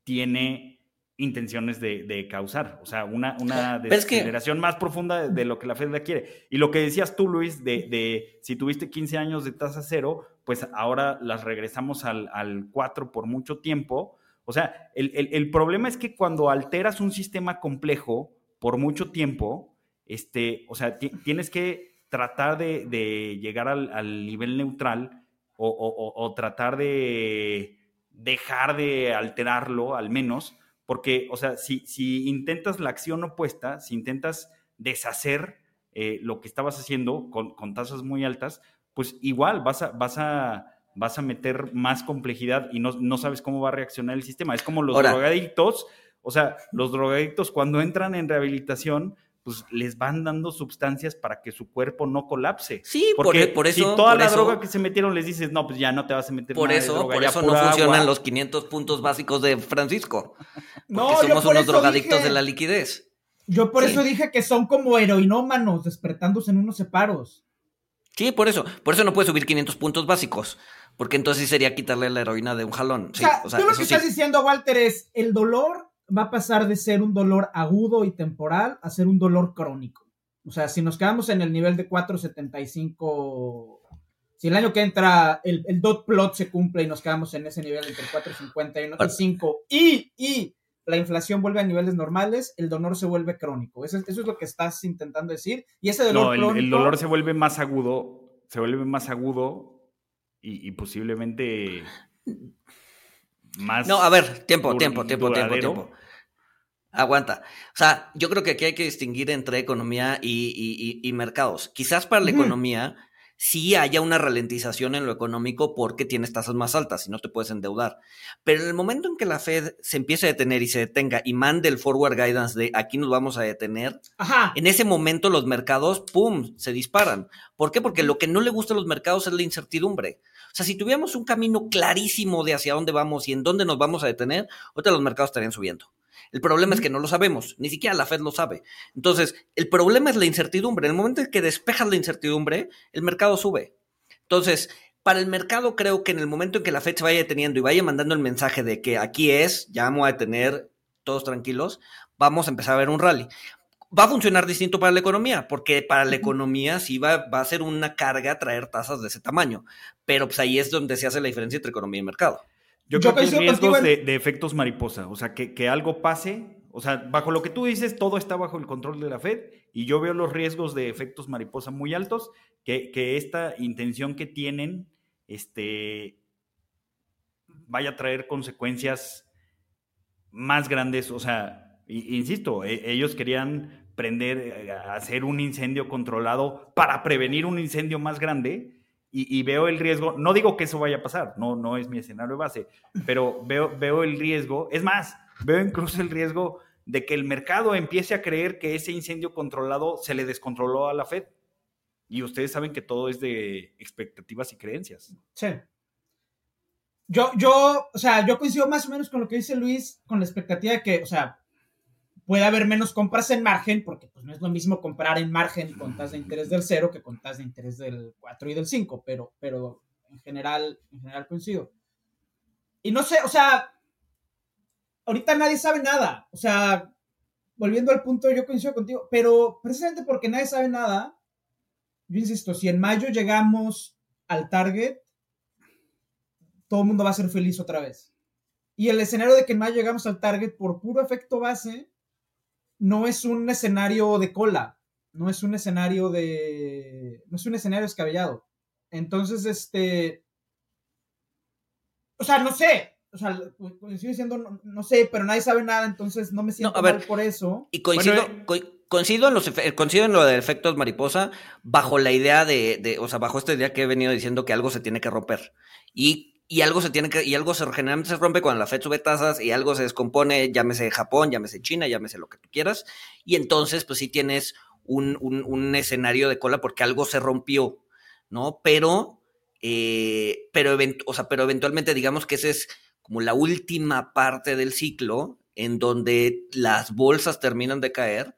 tiene intenciones de, de causar. O sea, una, una que- desaceleración más profunda de, de lo que la Fed la quiere. Y lo que decías tú, Luis, de, de si tuviste 15 años de tasa cero, pues ahora las regresamos al, al 4 por mucho tiempo. O sea, el, el- el problema es que cuando alteras un sistema complejo por mucho tiempo, este, o sea, ti- tienes que tratar de, de llegar al, al nivel neutral o, o- o- o tratar de dejar de alterarlo al menos, porque, o sea, si, si intentas la acción opuesta, si intentas deshacer eh, lo que estabas haciendo con, con tasas muy altas, pues igual vas a, vas a, vas a meter más complejidad y no, no sabes cómo va a reaccionar el sistema. Es como los Ahora- drogadictos, o sea, los drogadictos cuando entran en rehabilitación, pues les van dando sustancias para que su cuerpo no colapse. Sí, por, Porque por eso. si toda por la eso- droga que se metieron les dices, no, pues ya no te vas a meter Por nada de eso, droga, por ya eso no funcionan agua". los 500 puntos básicos de Francisco. no, Porque yo somos por unos eso drogadictos dije- de la liquidez. Yo por Sí. eso dije que son como heroinómanos despertándose en unos separos. Sí, por eso. Por eso no puedes subir 500 puntos básicos. porque entonces sería quitarle la heroína de un jalón. O sea, o sea, tú lo eso que sí. estás diciendo, Walter, es el dolor va a pasar de ser un dolor agudo y temporal a ser un dolor crónico. O sea, si nos quedamos en el nivel de 4.75, si el año que entra el, el dot plot se cumple y nos quedamos en ese nivel entre 4.50 y 5 y, y la inflación vuelve a niveles normales, el dolor se vuelve crónico. Eso, es- eso es lo que estás intentando decir. Y ese dolor No, el, crónico... el dolor se vuelve más agudo, se vuelve más agudo y, y posiblemente más. No, a ver, tiempo, tiempo, tiempo, tiempo, tiempo. Aguanta. O sea, yo creo que aquí hay que distinguir entre economía y, y- y- y mercados. Quizás para la economía sí haya una ralentización en lo económico porque tienes tasas más altas y no te puedes endeudar. Pero en el momento en que la Fed se empiece a detener y se detenga y mande el forward guidance de aquí nos vamos a detener, Ajá. en ese momento los mercados, ¡pum!, se disparan. ¿Por qué? Porque lo que no le gusta a los mercados es la incertidumbre. O sea, si tuviéramos un camino clarísimo de hacia dónde vamos y en dónde nos vamos a detener, ahorita los mercados estarían subiendo. El problema es que no lo sabemos, ni siquiera la Fed lo sabe. Entonces, el problema es la incertidumbre. En el momento en que despejas la incertidumbre, el mercado sube. Entonces, para el mercado creo que en el momento en que la Fed se vaya deteniendo y vaya mandando el mensaje de que aquí es, ya vamos a detener, todos tranquilos, vamos a empezar a ver un rally. Va a funcionar distinto para la economía, porque para la economía sí va, va a ser una carga traer tasas de ese tamaño, pero pues ahí es donde se hace la diferencia entre economía y mercado. Yo, Yo creo que hay riesgos de, de efectos mariposa, o sea, que, que algo pase, o sea, bajo lo que tú dices, todo está bajo el control de la Fed y yo veo los riesgos de efectos mariposa muy altos, que, que esta intención que tienen, este, vaya a traer consecuencias más grandes, o sea, insisto, e- ellos querían prender, eh, hacer un incendio controlado para prevenir un incendio más grande y, veo el riesgo, no digo que eso vaya a pasar, no, no es mi escenario base, pero veo, veo el riesgo, es más, veo incluso el riesgo de que el mercado empiece a creer que ese incendio controlado se le descontroló a la Fed. Y ustedes saben que todo es de expectativas y creencias. Sí. Yo, yo, o sea, yo coincido más o menos con lo que dice Luis, con la expectativa de que, o sea, puede haber menos compras en margen, porque pues no es lo mismo comprar en margen con tasa de interés del 0 que con tasa de interés del 4 y del 5, pero, pero en general, en general coincido. Y no sé, o sea, ahorita nadie sabe nada, o sea, volviendo al punto, yo coincido contigo, pero precisamente porque nadie sabe nada, yo insisto, si en mayo llegamos al target, todo el mundo va a ser feliz otra vez. Y el escenario de que en mayo llegamos al target por puro efecto base, no es un escenario de cola, no es un escenario de. no es un escenario descabellado. Entonces, este. O sea, no sé. O sea, como sigo diciendo, no, no sé, pero nadie sabe nada, entonces no me siento a ver. mal por eso. Y coincido, Bueno, eh. co- coincido, en los coincido en lo de efectos mariposa, bajo la idea de, de- o sea, bajo esta idea que he venido diciendo que algo se tiene que romper. Y, y algo se tiene que, y algo generalmente se rompe cuando la Fed sube tasas y algo se descompone, llámese Japón, llámese China, llámese lo que tú quieras. Y entonces, pues sí tienes un, un- un escenario de cola porque algo se rompió, ¿no? Pero, eh, pero, o sea, pero eventualmente digamos que ese es como la última parte del ciclo en donde las bolsas terminan de caer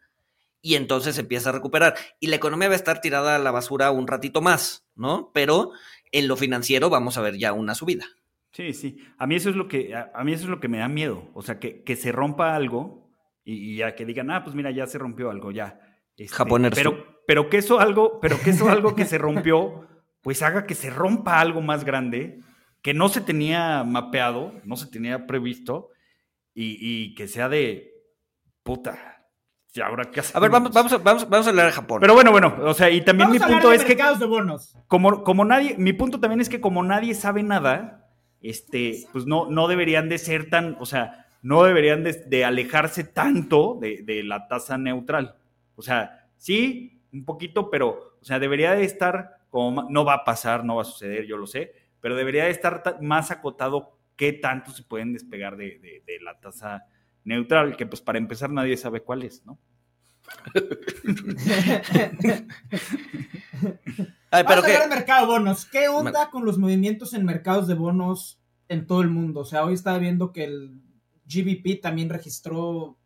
y entonces empieza a recuperar. Y la economía va a estar tirada a la basura un ratito más, ¿no? Pero en lo financiero vamos a ver ya una subida. Sí, sí. A mí eso es lo que, a, a mí eso es lo que me da miedo. O sea, que, que se rompa algo y, y ya que digan, ah, pues mira, ya se rompió algo, ya. Este, pero, pero que eso algo, pero que eso algo que se rompió, pues haga que se rompa algo más grande, que no se tenía mapeado, no se tenía previsto, y, y que sea de puta. ¿Y ahora qué A ver, vamos, hacemos? vamos, a, vamos, vamos a hablar de Japón. Pero bueno, bueno, o sea, y también Vamos mi a punto de es que mercados de bonos. como, como nadie, mi punto también es que como nadie sabe nada, este, pues no, no deberían de ser tan, o sea, no deberían de, de alejarse tanto de, de la tasa neutral. O sea, sí, un poquito, pero, o sea, debería de estar como, no va a pasar, no va a suceder, yo lo sé, pero debería de estar ta- más acotado qué tanto se pueden despegar de, de- de la tasa neutral, que pues para empezar nadie sabe cuál es, ¿no? Ay, pero Vamos a qué, hablar de mercado de bonos. ¿Qué onda con los movimientos en mercados de bonos en todo el mundo? O sea, hoy estaba viendo que el GBP también registró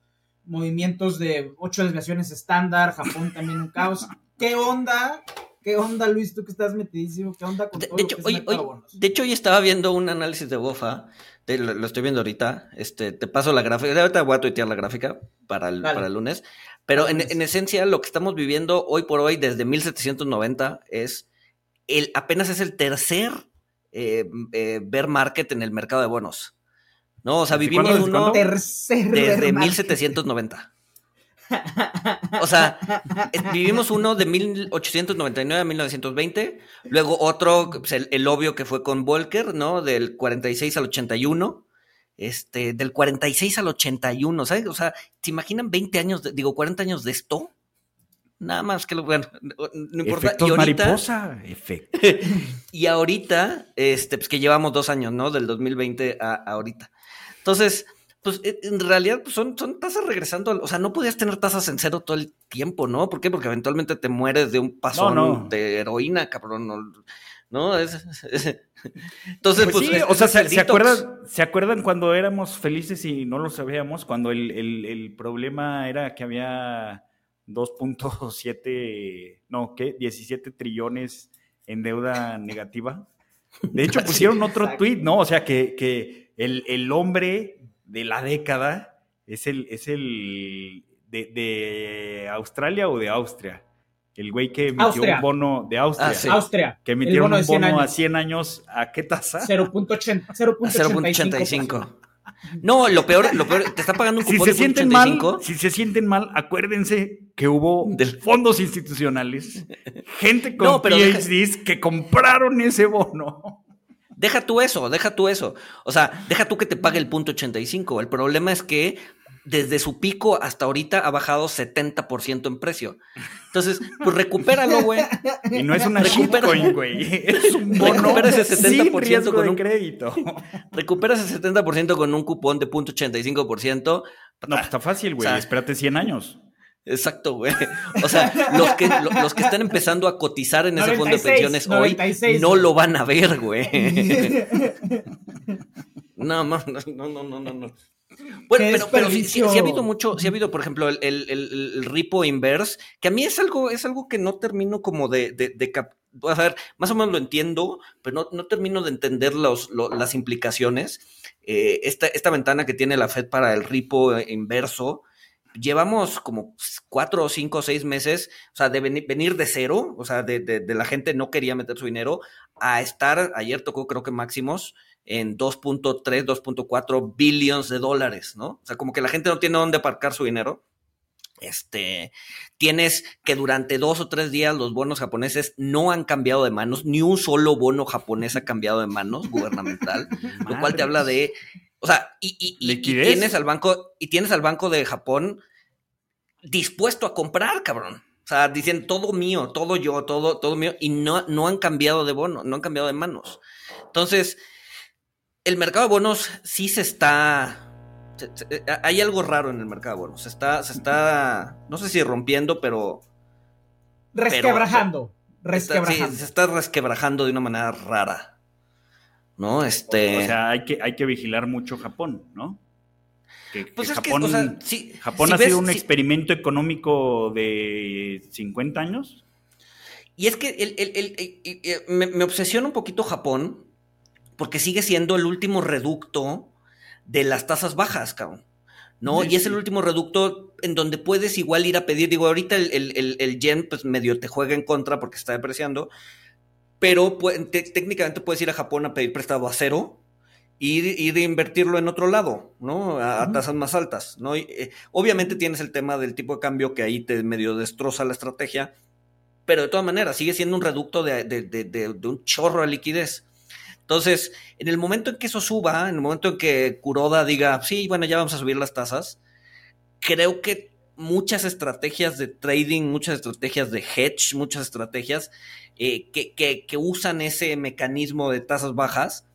movimientos de ocho desviaciones estándar, Japón también un caos. ¿Qué onda ¿Qué onda, Luis? Tú que estás metidísimo, ¿qué onda con De, todo de lo hecho, que es hoy, hoy- mercabonos? de hecho, hoy estaba viendo un análisis de BOFA, te- lo, lo estoy viendo ahorita, este, te paso la gráfica, ahorita voy a tuitear la gráfica para el, para el lunes, pero en, en esencia lo que estamos viviendo hoy por hoy desde 1790 es, el, apenas es el tercer eh, eh, bear market en el mercado de bonos, ¿no? O sea, ¿Desde vivimos uno cuándo? Tercer desde bear market. 1790. O sea, vivimos uno de 1899 a 1920, luego otro, pues, el, el obvio que fue con Volcker, ¿no? Del 46 al 81, este, del 46 al 81, ¿sabes? O sea, ¿se imaginan 20 años, de- digo, 40 años de esto? Nada más que lo, bueno, no, no importa. Efectos y ahorita, mariposa. Efecto. y ahorita, este, pues que llevamos dos años, ¿no? Del 2020 a, a ahorita. Entonces, pues e- en realidad pues, son, son tasas regresando, o sea, no podías tener tasas en cero todo el tiempo, ¿no? ¿Por qué? Porque eventualmente te mueres de un pasón no. de heroína, cabrón, ¿no? ¿No? Es- es- entonces, Pues pues, sí, es- o sea, ¿se, se acuerdan, ¿se acuerdan cuando éramos felices y no lo sabíamos? Cuando el, el- el problema era que había 2.7, no, ¿qué? 17 trillones en deuda negativa. De hecho, pusieron otro tweet, ¿no? O sea, que, que el, el hombre de la década es el, es el de, de Australia o de Austria. El güey que emitió Austria. un bono de Austria. Ah, sí. Austria. Que emitieron bono un 100 bono a años. 100 años. ¿A qué tasa? 0.80 A 0.85. 0.85. No, lo peor, lo peor, te está pagando un Si cupón se de sienten mal, 85. si se sienten mal, acuérdense que hubo Del- fondos institucionales, gente con No, pero deja- PhDs que compraron ese bono. Deja tú eso, deja tú eso. O sea, deja tú que te pague el punto 85. El problema es que desde su pico hasta ahorita ha bajado 70% en precio. Entonces, pues recupéralo, güey. Y no es una Recupera- shitcoin, güey. Es un bono Recupera ese sin 70% riesgo con de un- crédito. Recuperas el 70% con un cupón de punto 85%. No, pues está fácil, güey. O sea, Espérate 100 años. Exacto, güey. O sea, los que, lo- los que están empezando a cotizar en ese fondo de 96, pensiones hoy 96, no lo van a ver, güey. No, no, no, no, no, no, no. Bueno, pero, pero sí, sí- sí ha habido mucho, sí ha habido, por ejemplo, el, el, el- el repo inverse, que a mí es algo, es algo que no termino como de, de, de cap- a ver, más o menos lo entiendo, pero no, no termino de entender los, lo- las implicaciones. Eh, esta, esta ventana que tiene la Fed para el repo inverso, llevamos como cuatro o cinco o seis meses, o sea, de veni- venir de cero, o sea, de, de- de la gente no quería meter su dinero, a estar, ayer tocó creo que máximos, en 2.3, 2.4 billones de dólares, ¿no? O sea, como que la gente no tiene dónde aparcar su dinero. Este, tienes que durante dos o tres días los bonos japoneses no han cambiado de manos, ni un solo bono japonés ha cambiado de manos gubernamental, lo cual te habla de, o sea, y, y- y- tienes al banco, y tienes al banco de Japón dispuesto a comprar, cabrón. O sea, dicen todo mío, todo yo, todo, todo mío, y no, no han cambiado de bono, no han cambiado de manos. Entonces, el mercado de bonos sí se está. se- se- eh, hay algo raro en el mercado de bonos. Se está, se está, no sé si rompiendo, pero Resquebrajando. está- sí, Resquebrajando. se está resquebrajando de una manera rara. ¿No? Este. O sea, hay que, hay que vigilar mucho Japón, ¿no? Que, pues es Japón, que, o sea, sí, Japón si ha ves- sido un si- experimento económico de 50 años. Y es que el- el- el- me, me obsesiona un poquito Japón, porque sigue siendo el último reducto de las tasas bajas, cabrón. ¿No? Sí, y es el último reducto en donde puedes igual ir a pedir. Digo, ahorita el, el- el- el yen, pues medio te juega en contra porque está depreciando. Pero técnicamente puedes ir a Japón a pedir prestado a cero y a invertirlo en otro lado, ¿no? A, tasas más altas, ¿no? Y, eh, obviamente tienes el tema del tipo de cambio que ahí te medio destroza la estrategia, pero de todas maneras sigue siendo un reducto de, de- de- de- de un chorro de liquidez. Entonces, en el momento en que eso suba, en el momento en que Kuroda diga, sí, bueno, ya vamos a subir las tasas, creo que muchas estrategias de trading, muchas estrategias de hedge, muchas estrategias eh, que, que- que usan ese mecanismo de tasas bajas,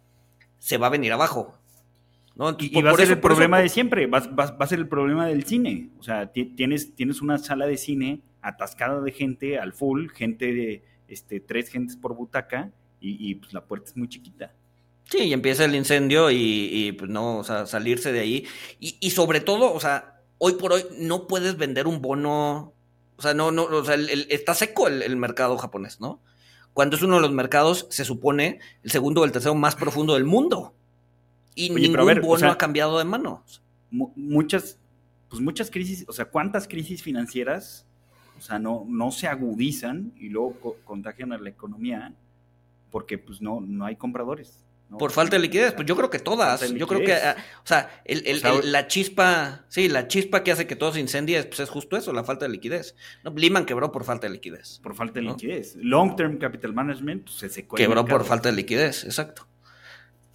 se va a venir abajo. ¿no? Entonces, Y, por- va a ser eso- el eso- problema de siempre, va, va- va a ser el problema del cine. O sea, ti- tienes, tienes una sala de cine atascada de gente al full, gente de este, tres gentes por butaca, y, y, pues la puerta es muy chiquita. Sí, y empieza el incendio y, y, pues no, o sea, salirse de ahí. Y, y sobre todo, o sea, hoy por hoy no puedes vender un bono O sea, no, no, o sea, está seco el, mercado japonés, ¿no? Cuando es uno de los mercados, se supone, el segundo o el tercero más profundo del mundo. Y ningún bono ha cambiado de manos. Muchas, pues muchas crisis, o sea, ¿cuántas crisis financieras, o sea, no, no se agudizan y luego contagian a la economía porque pues no, no hay compradores? Por falta de liquidez, pues yo creo que todas. Yo creo que, ah, o sea, la chispa, sí, la chispa que hace que todo se incendie, pues es justo eso, la falta de liquidez. No, Lehman quebró por falta de liquidez. Por falta de liquidez. Long Term Capital Management pues, se secó. Quebró por falta de liquidez, exacto.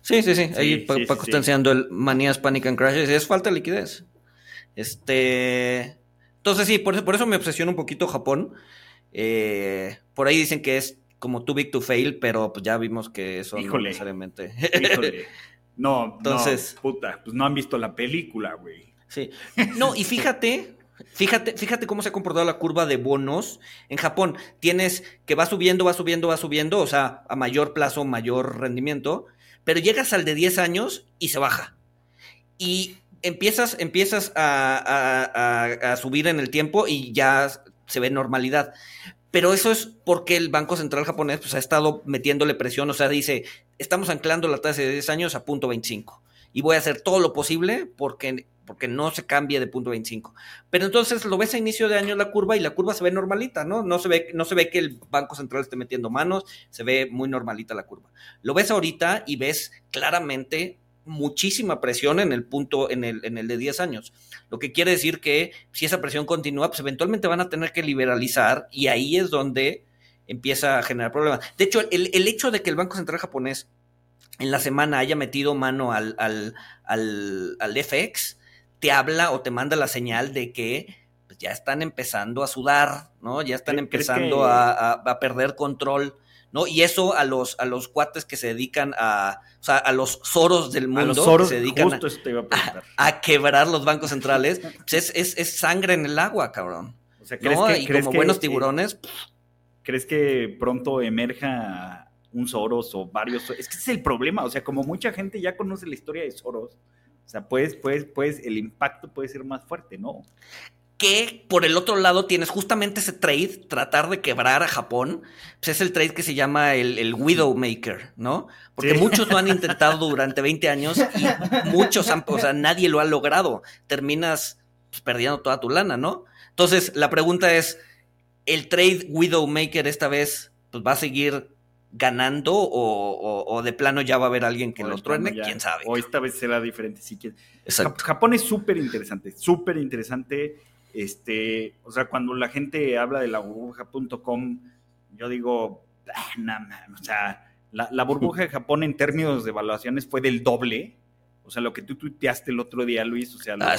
Sí, sí, sí. Ahí Paco está enseñando el Manías Panic and Crashes, es falta de liquidez. Este. Entonces sí, por eso, por eso me obsesiona un poquito Japón. Eh, por ahí dicen que es como too big to fail, pero pues ya vimos que eso no necesariamente. Híjole. No, entonces, puta, pues no han visto la película, güey. Sí. No, y fíjate, Fíjate, fíjate cómo se ha comportado la curva de bonos. En Japón tienes que va subiendo, va subiendo, va subiendo, o sea, a mayor plazo, mayor rendimiento, pero llegas al de 10 años y se baja. Y empiezas, empiezas a, a subir en el tiempo y ya se ve normalidad. Pero eso es porque el Banco Central japonés pues, ha estado metiéndole presión, o sea, dice, estamos anclando la tasa de 10 años a punto 25 y voy a hacer todo lo posible porque, porque no se cambie de punto 25. Pero entonces lo ves a inicio de año la curva y la curva se ve normalita, ¿no? No se ve, no se ve que el Banco Central esté metiendo manos, se ve muy normalita la curva. Lo ves ahorita y ves claramente muchísima presión en el punto, en el, en el de 10 años. Lo que quiere decir que si esa presión continúa, pues eventualmente van a tener que liberalizar y ahí es donde empieza a generar problemas. De hecho, el, hecho de que el Banco Central japonés en la semana haya metido mano al, al, al, FX, te habla o te manda la señal de que pues, ya están empezando a sudar, ¿no? Ya están empezando a, a perder control ¿no? Y eso a los, a los cuates que se dedican a, o sea, a los soros del mundo, que se dedican a, quebrar los bancos centrales, pues es, es, sangre en el agua, cabrón. O sea, ¿crees que, y como buenos eh, tiburones. ¿Crees que pronto emerja un Soros o varios? Es que ese es el problema, o sea, como mucha gente ya conoce la historia de Soros, o sea, pues, pues, pues, el impacto puede ser más fuerte, ¿no? Que por el otro lado tienes justamente ese trade, tratar de quebrar a Japón, pues es el trade que se llama el, el Widowmaker, ¿no? Porque muchos lo han intentado durante 20 años y muchos han, o sea, nadie lo ha logrado. Terminas pues, perdiendo toda tu lana, ¿no? Entonces, la pregunta es, ¿el trade Widowmaker esta vez pues, va a seguir ganando o, de plano ya va a haber alguien que lo truene? ¿Quién sabe? O esta vez será diferente, sí. Japón es súper interesante, súper interesante este, o sea, cuando la gente habla de la burbuja.com, yo digo, ah, o sea, la, burbuja de Japón en términos de evaluaciones fue del doble. O sea, lo que tú tuiteaste el otro día, Luis, o sea, ah,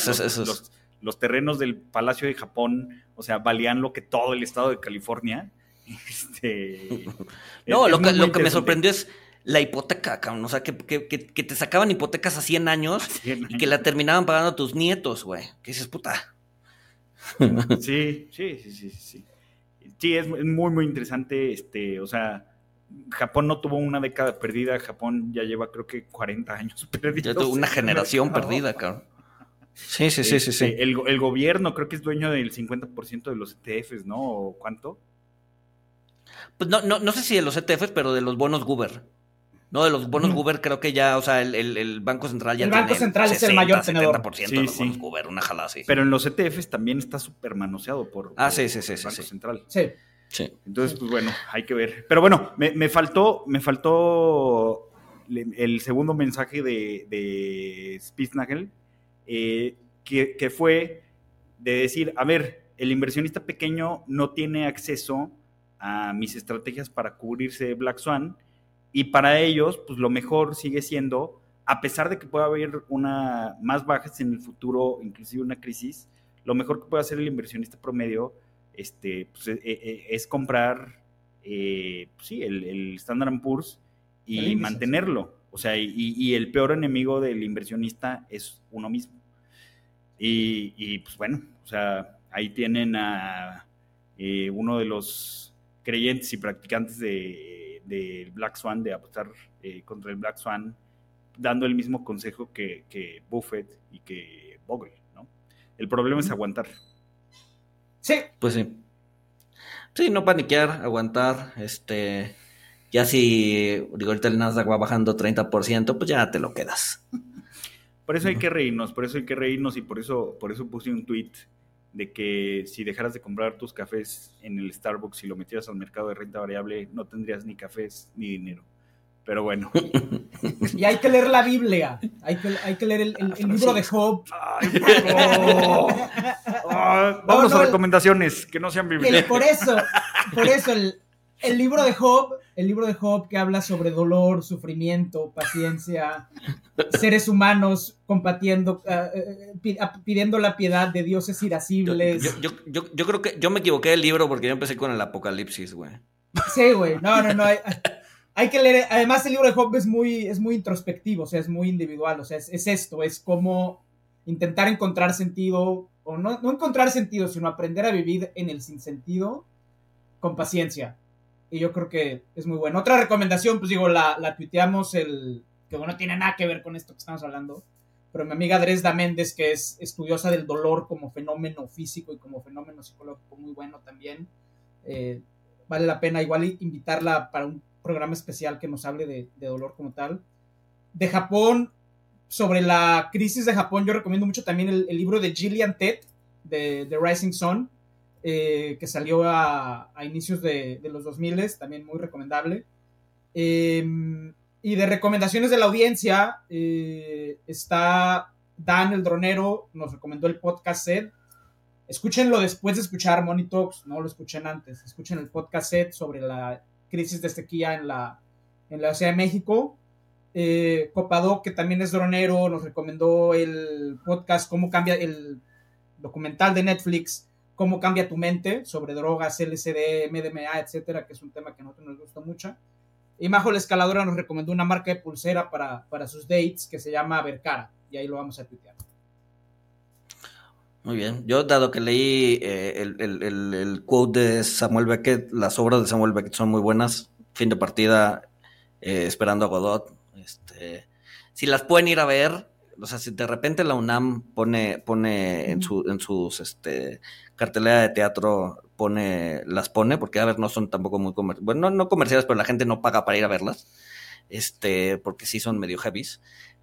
los, terrenos del Palacio de Japón, o sea, valían lo que todo el estado de California. Este, no, lo, que, lo que me sorprendió es la hipoteca, cabrón. O sea, que, que, que, te sacaban hipotecas a 100 años, y que la terminaban pagando tus nietos, güey. Que dices, puta. Sí, sí, sí, sí, sí. Sí, es muy, muy interesante. Este, o sea, Japón no tuvo una década perdida, Japón ya lleva creo que 40 años perdidos. Ya tuvo una generación perdida, cabrón. Sí, sí, sí, sí, sí. Este, el, el, gobierno creo que es dueño del 50% de los ETFs, ¿no? ¿O cuánto? Pues no, no, no sé si de los ETFs, pero de los bonos Guber. No, de los bonos Guber creo que ya, o sea, el, el, Banco Central ya el Banco Central es el mayor tenedor. 70% sí, de los bonos Guber, una jalada así. Pero en los ETFs también está súper manoseado por, ah, sí, sí, sí, el Banco Central. Sí. Sí. Entonces, pues bueno, hay que ver. Pero bueno, me, me faltó, me faltó el segundo mensaje de, de Spitznagel, eh, que, que fue de decir, a ver, el inversionista pequeño no tiene acceso a mis estrategias para cubrirse de Black Swan y para ellos, pues lo mejor sigue siendo, a pesar de que pueda haber una más bajas en el futuro, inclusive una crisis, lo mejor que puede hacer el inversionista promedio este, pues, e, e, e, es comprar eh, pues sí, el, el, Standard Poor's y mantenerlo. O sea, y, el peor enemigo del inversionista es uno mismo. Y, y pues bueno, o sea, ahí tienen a eh, uno de los creyentes y practicantes de del Black Swan, de apostar eh, contra el Black Swan, dando el mismo consejo que, Buffett y que Bogle, ¿no? El problema es aguantar. Sí. Pues sí. Sí, no paniquear, aguantar, este, ya si, digo, ahorita el Nasdaq va bajando 30%, pues ya te lo quedas. Por eso hay que reírnos, por eso hay que reírnos y por eso, por eso puse un tweet de que si dejaras de comprar tus cafés en el Starbucks y lo metieras al mercado de renta variable, no tendrías ni cafés ni dinero. Pero bueno. Y hay que leer la Biblia. Hay que, hay que leer el, el- el libro de Job. Ay. Ah, vamos No, no, a recomendaciones que no sean bíblicas. por eso, por eso el, el libro de Job, el libro de Job que habla sobre dolor, sufrimiento, paciencia, seres humanos compatiendo, ah, eh, pi- ah, pidiendo la piedad de dioses irascibles. yo, yo, yo, yo creo que yo me equivoqué del libro porque yo empecé con el apocalipsis, güey. Sí, güey. No, no, no. Hay, hay que leer. Además, el libro de Job es muy, es muy introspectivo, o sea, es muy individual. O sea, es, es esto, es como intentar encontrar sentido, o no, no encontrar sentido, sino aprender a vivir en el sinsentido con paciencia. Y yo creo que es muy bueno. Otra recomendación, pues digo, la, la tuiteamos el. que bueno, no tiene nada que ver con esto que estamos hablando. Pero mi amiga Dresda Méndez, que es estudiosa del dolor como fenómeno físico y como fenómeno psicológico muy bueno también. eh, vale la pena igual invitarla para un programa especial que nos hable de, de dolor como tal. De Japón, sobre la crisis de Japón, yo recomiendo mucho también el, libro de Gillian Ted, de The Rising Sun, eh, que salió a, inicios de, de, los 2000, también muy recomendable. Eh, y de recomendaciones de la audiencia, eh, está Dan el Dronero, nos recomendó el podcast set. Escúchenlo después de escuchar Money Talks, no lo escuchen antes. Escuchen el podcast set sobre la crisis de sequía en la, en la Ciudad de México. Eh, Copado, que también es dronero, nos recomendó el podcast Cómo cambia el documental de Netflix, Cómo cambia tu mente sobre drogas, LSD, MDMA, etcétera, que es un tema que a nosotros nos gusta mucho. Y Majo la Escaladora nos recomendó una marca de pulsera para, para sus dates que se llama Vercara, y ahí lo vamos a tuitear. Muy bien. Yo, dado que leí eh, el, el, el, quote de Samuel Beckett, las obras de Samuel Beckett son muy buenas. Fin de partida, eh, Esperando a Godot. Este, si las pueden ir a ver, o sea, si de repente la UNAM pone, pone en, su, en sus este, cartelera de teatro, pone, las pone, porque a ver, no son tampoco muy comerciales. Bueno, no, no comerciales, pero la gente no paga para ir a verlas. Este, porque sí son medio heavies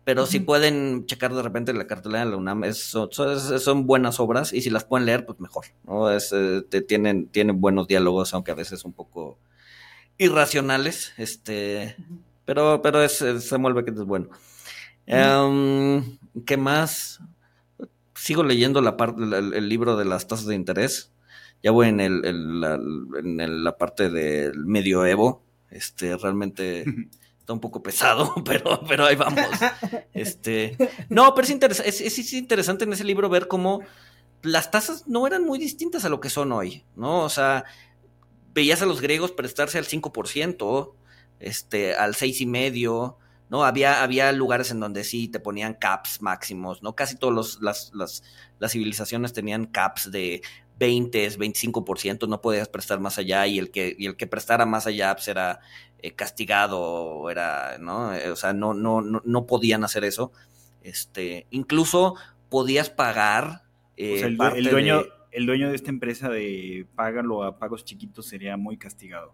pero uh -huh. si pueden checar de repente la cartelera de la UNAM, es, son, son, buenas obras y si las pueden leer, pues mejor, ¿no? Es, eh, te, tienen, tienen buenos diálogos, aunque a veces un poco irracionales, este, uh -huh. pero, pero es, Samuel Beckett es bueno. Um, ¿Qué más? Sigo leyendo la parte, el, el, libro de las tasas de interés, ya voy en, el, el la, en la parte del medioevo, este, realmente... está un poco pesado, pero, pero ahí vamos. Este, no, pero es, interes es, es, interesante en ese libro ver cómo las tasas no eran muy distintas a lo que son hoy, ¿no? O sea, veías a los griegos prestarse al 5%, este, al 6,5%, ¿no? Había, había lugares en donde sí te ponían caps máximos, ¿no? Casi todas las, las, las civilizaciones tenían caps de 20, 25%, no podías prestar más allá y el que, y el que prestara más allá pues era eh, castigado, era, ¿no? Eh, o sea, no, no, no, no, podían hacer eso. Este, incluso podías pagar. Eh, o sea, el, el, dueño, de... el dueño de esta empresa de págalo a pagos chiquitos sería muy castigado.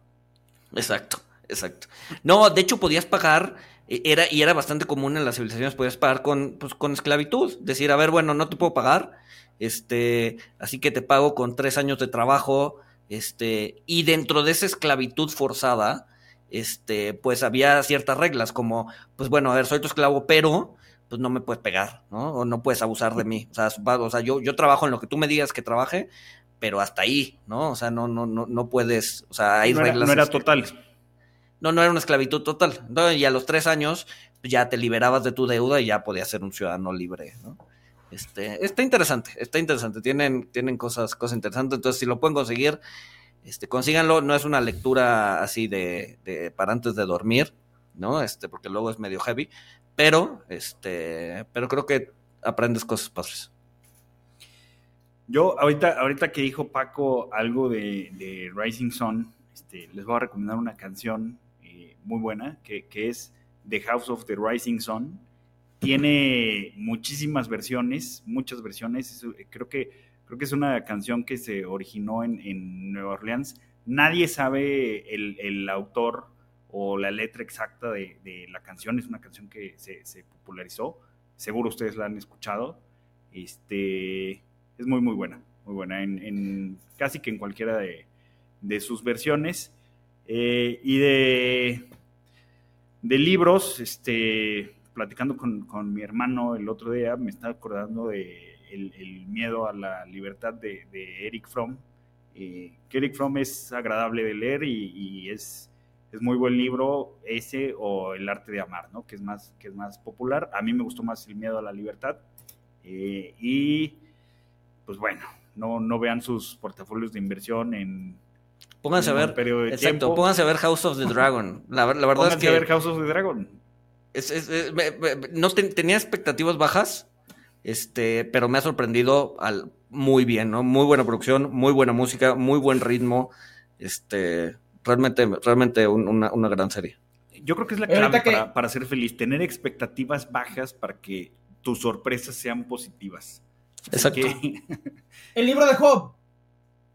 Exacto, exacto. No, de hecho podías pagar, eh, era, y era bastante común en las civilizaciones, podías pagar con, pues, con esclavitud. Decir, a ver, bueno, no te puedo pagar, este, así que te pago con tres años de trabajo, este, y dentro de esa esclavitud forzada, este, pues había ciertas reglas, como, pues bueno, a ver, soy tu esclavo, pero pues no me puedes pegar, ¿no? O no puedes abusar de mí. O sea, o sea yo, yo trabajo en lo que tú me digas que trabaje, pero hasta ahí, ¿no? O sea, no, no, no, no puedes, o sea, hay no reglas. Era, no era total. No, no era una esclavitud total. ¿no? Y a los tres años pues ya te liberabas de tu deuda y ya podías ser un ciudadano libre, ¿no? Este, está interesante, está interesante. Tienen, tienen cosas, cosas interesantes. Entonces, si lo pueden conseguir, este, consíganlo. No es una lectura así de, de para antes de dormir, ¿no? Este, porque luego es medio heavy. Pero, este, pero creo que aprendes cosas padres. Yo, ahorita, ahorita que dijo Paco algo de, de Rising Sun, este, les voy a recomendar una canción eh, muy buena que, que es The House of the Rising Sun tiene muchísimas versiones, muchas versiones. Creo que, creo que es una canción que se originó en, en, Nueva Orleans, nadie sabe el, autor o la letra exacta de, la canción. Es una canción que se, popularizó. Seguro ustedes la han escuchado. Este, es muy, muy buena. Muy buena. En, casi que en cualquiera de, sus versiones. Eh, y de, de libros, este, platicando con, mi hermano el otro día, me estaba acordando de el, miedo a la libertad de, Eric Fromm. Eh, que Eric Fromm es agradable de leer y, es, es, muy buen libro ese o El arte de amar, ¿no? que, es más, que es más popular. A mí me gustó más El miedo a la libertad. Eh, y pues bueno, no, no vean sus portafolios de inversión en... Pónganse a ver, exacto, pónganse a ver House of the Dragon. La, la verdad es que... a ver House of the Dragon. no tenía expectativas bajas, este, pero me ha sorprendido al, muy bien, ¿no? Muy buena producción, muy buena música, muy buen ritmo. Este, realmente, realmente una, gran serie. Yo creo que es la clave para, para, ser feliz, tener expectativas bajas para que tus sorpresas sean positivas. Exacto. El libro de Job.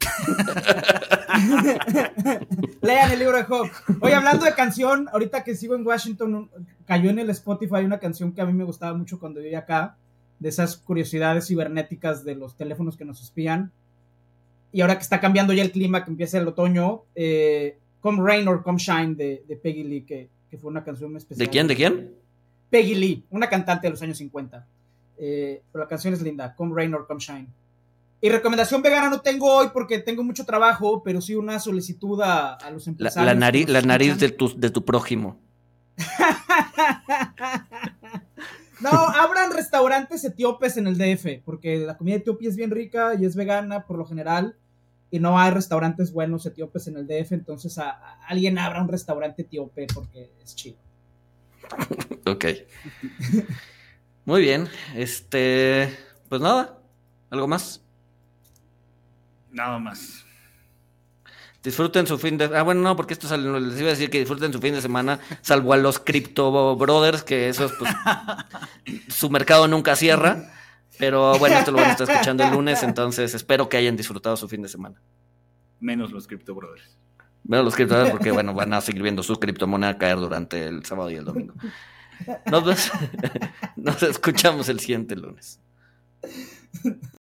Lean el libro de Job. Oye, hablando de canción, ahorita que sigo en Washington, cayó en el Spotify una canción que a mí me gustaba mucho cuando vivía acá de esas curiosidades cibernéticas de los teléfonos que nos espían. Y ahora que está cambiando ya el clima, que empieza el otoño, eh, Come Rain or Come Shine de, Peggy Lee, que, fue una canción especial. ¿De quién? ¿De quién? Peggy Lee, una cantante de los años 50. Eh, pero la canción es linda, Come Rain or Come Shine. Y recomendación vegana no tengo hoy porque tengo mucho trabajo, pero sí una solicitud a, los empresarios. La, nariz, la nariz de tu, de tu prójimo. No, abran restaurantes etíopes en el DF, porque la comida etíope es bien rica y es vegana por lo general, y no hay restaurantes buenos etíopes en el DF, entonces alguien abra un restaurante etíope porque es chido. ok. Muy bien, este, pues nada, ¿algo más? Nada más. Disfruten su fin de... Ah, bueno, no, porque esto sale, les iba a decir que disfruten su fin de semana, salvo a los Crypto Brothers, que esos, pues, su mercado nunca cierra. Pero bueno, esto lo van a estar escuchando el lunes, entonces espero que hayan disfrutado su fin de semana. Menos los Crypto Brothers. Menos los Crypto Brothers, porque bueno, van a seguir viendo su criptomoneda caer durante el sábado y el domingo. Nos, nos escuchamos el siguiente lunes.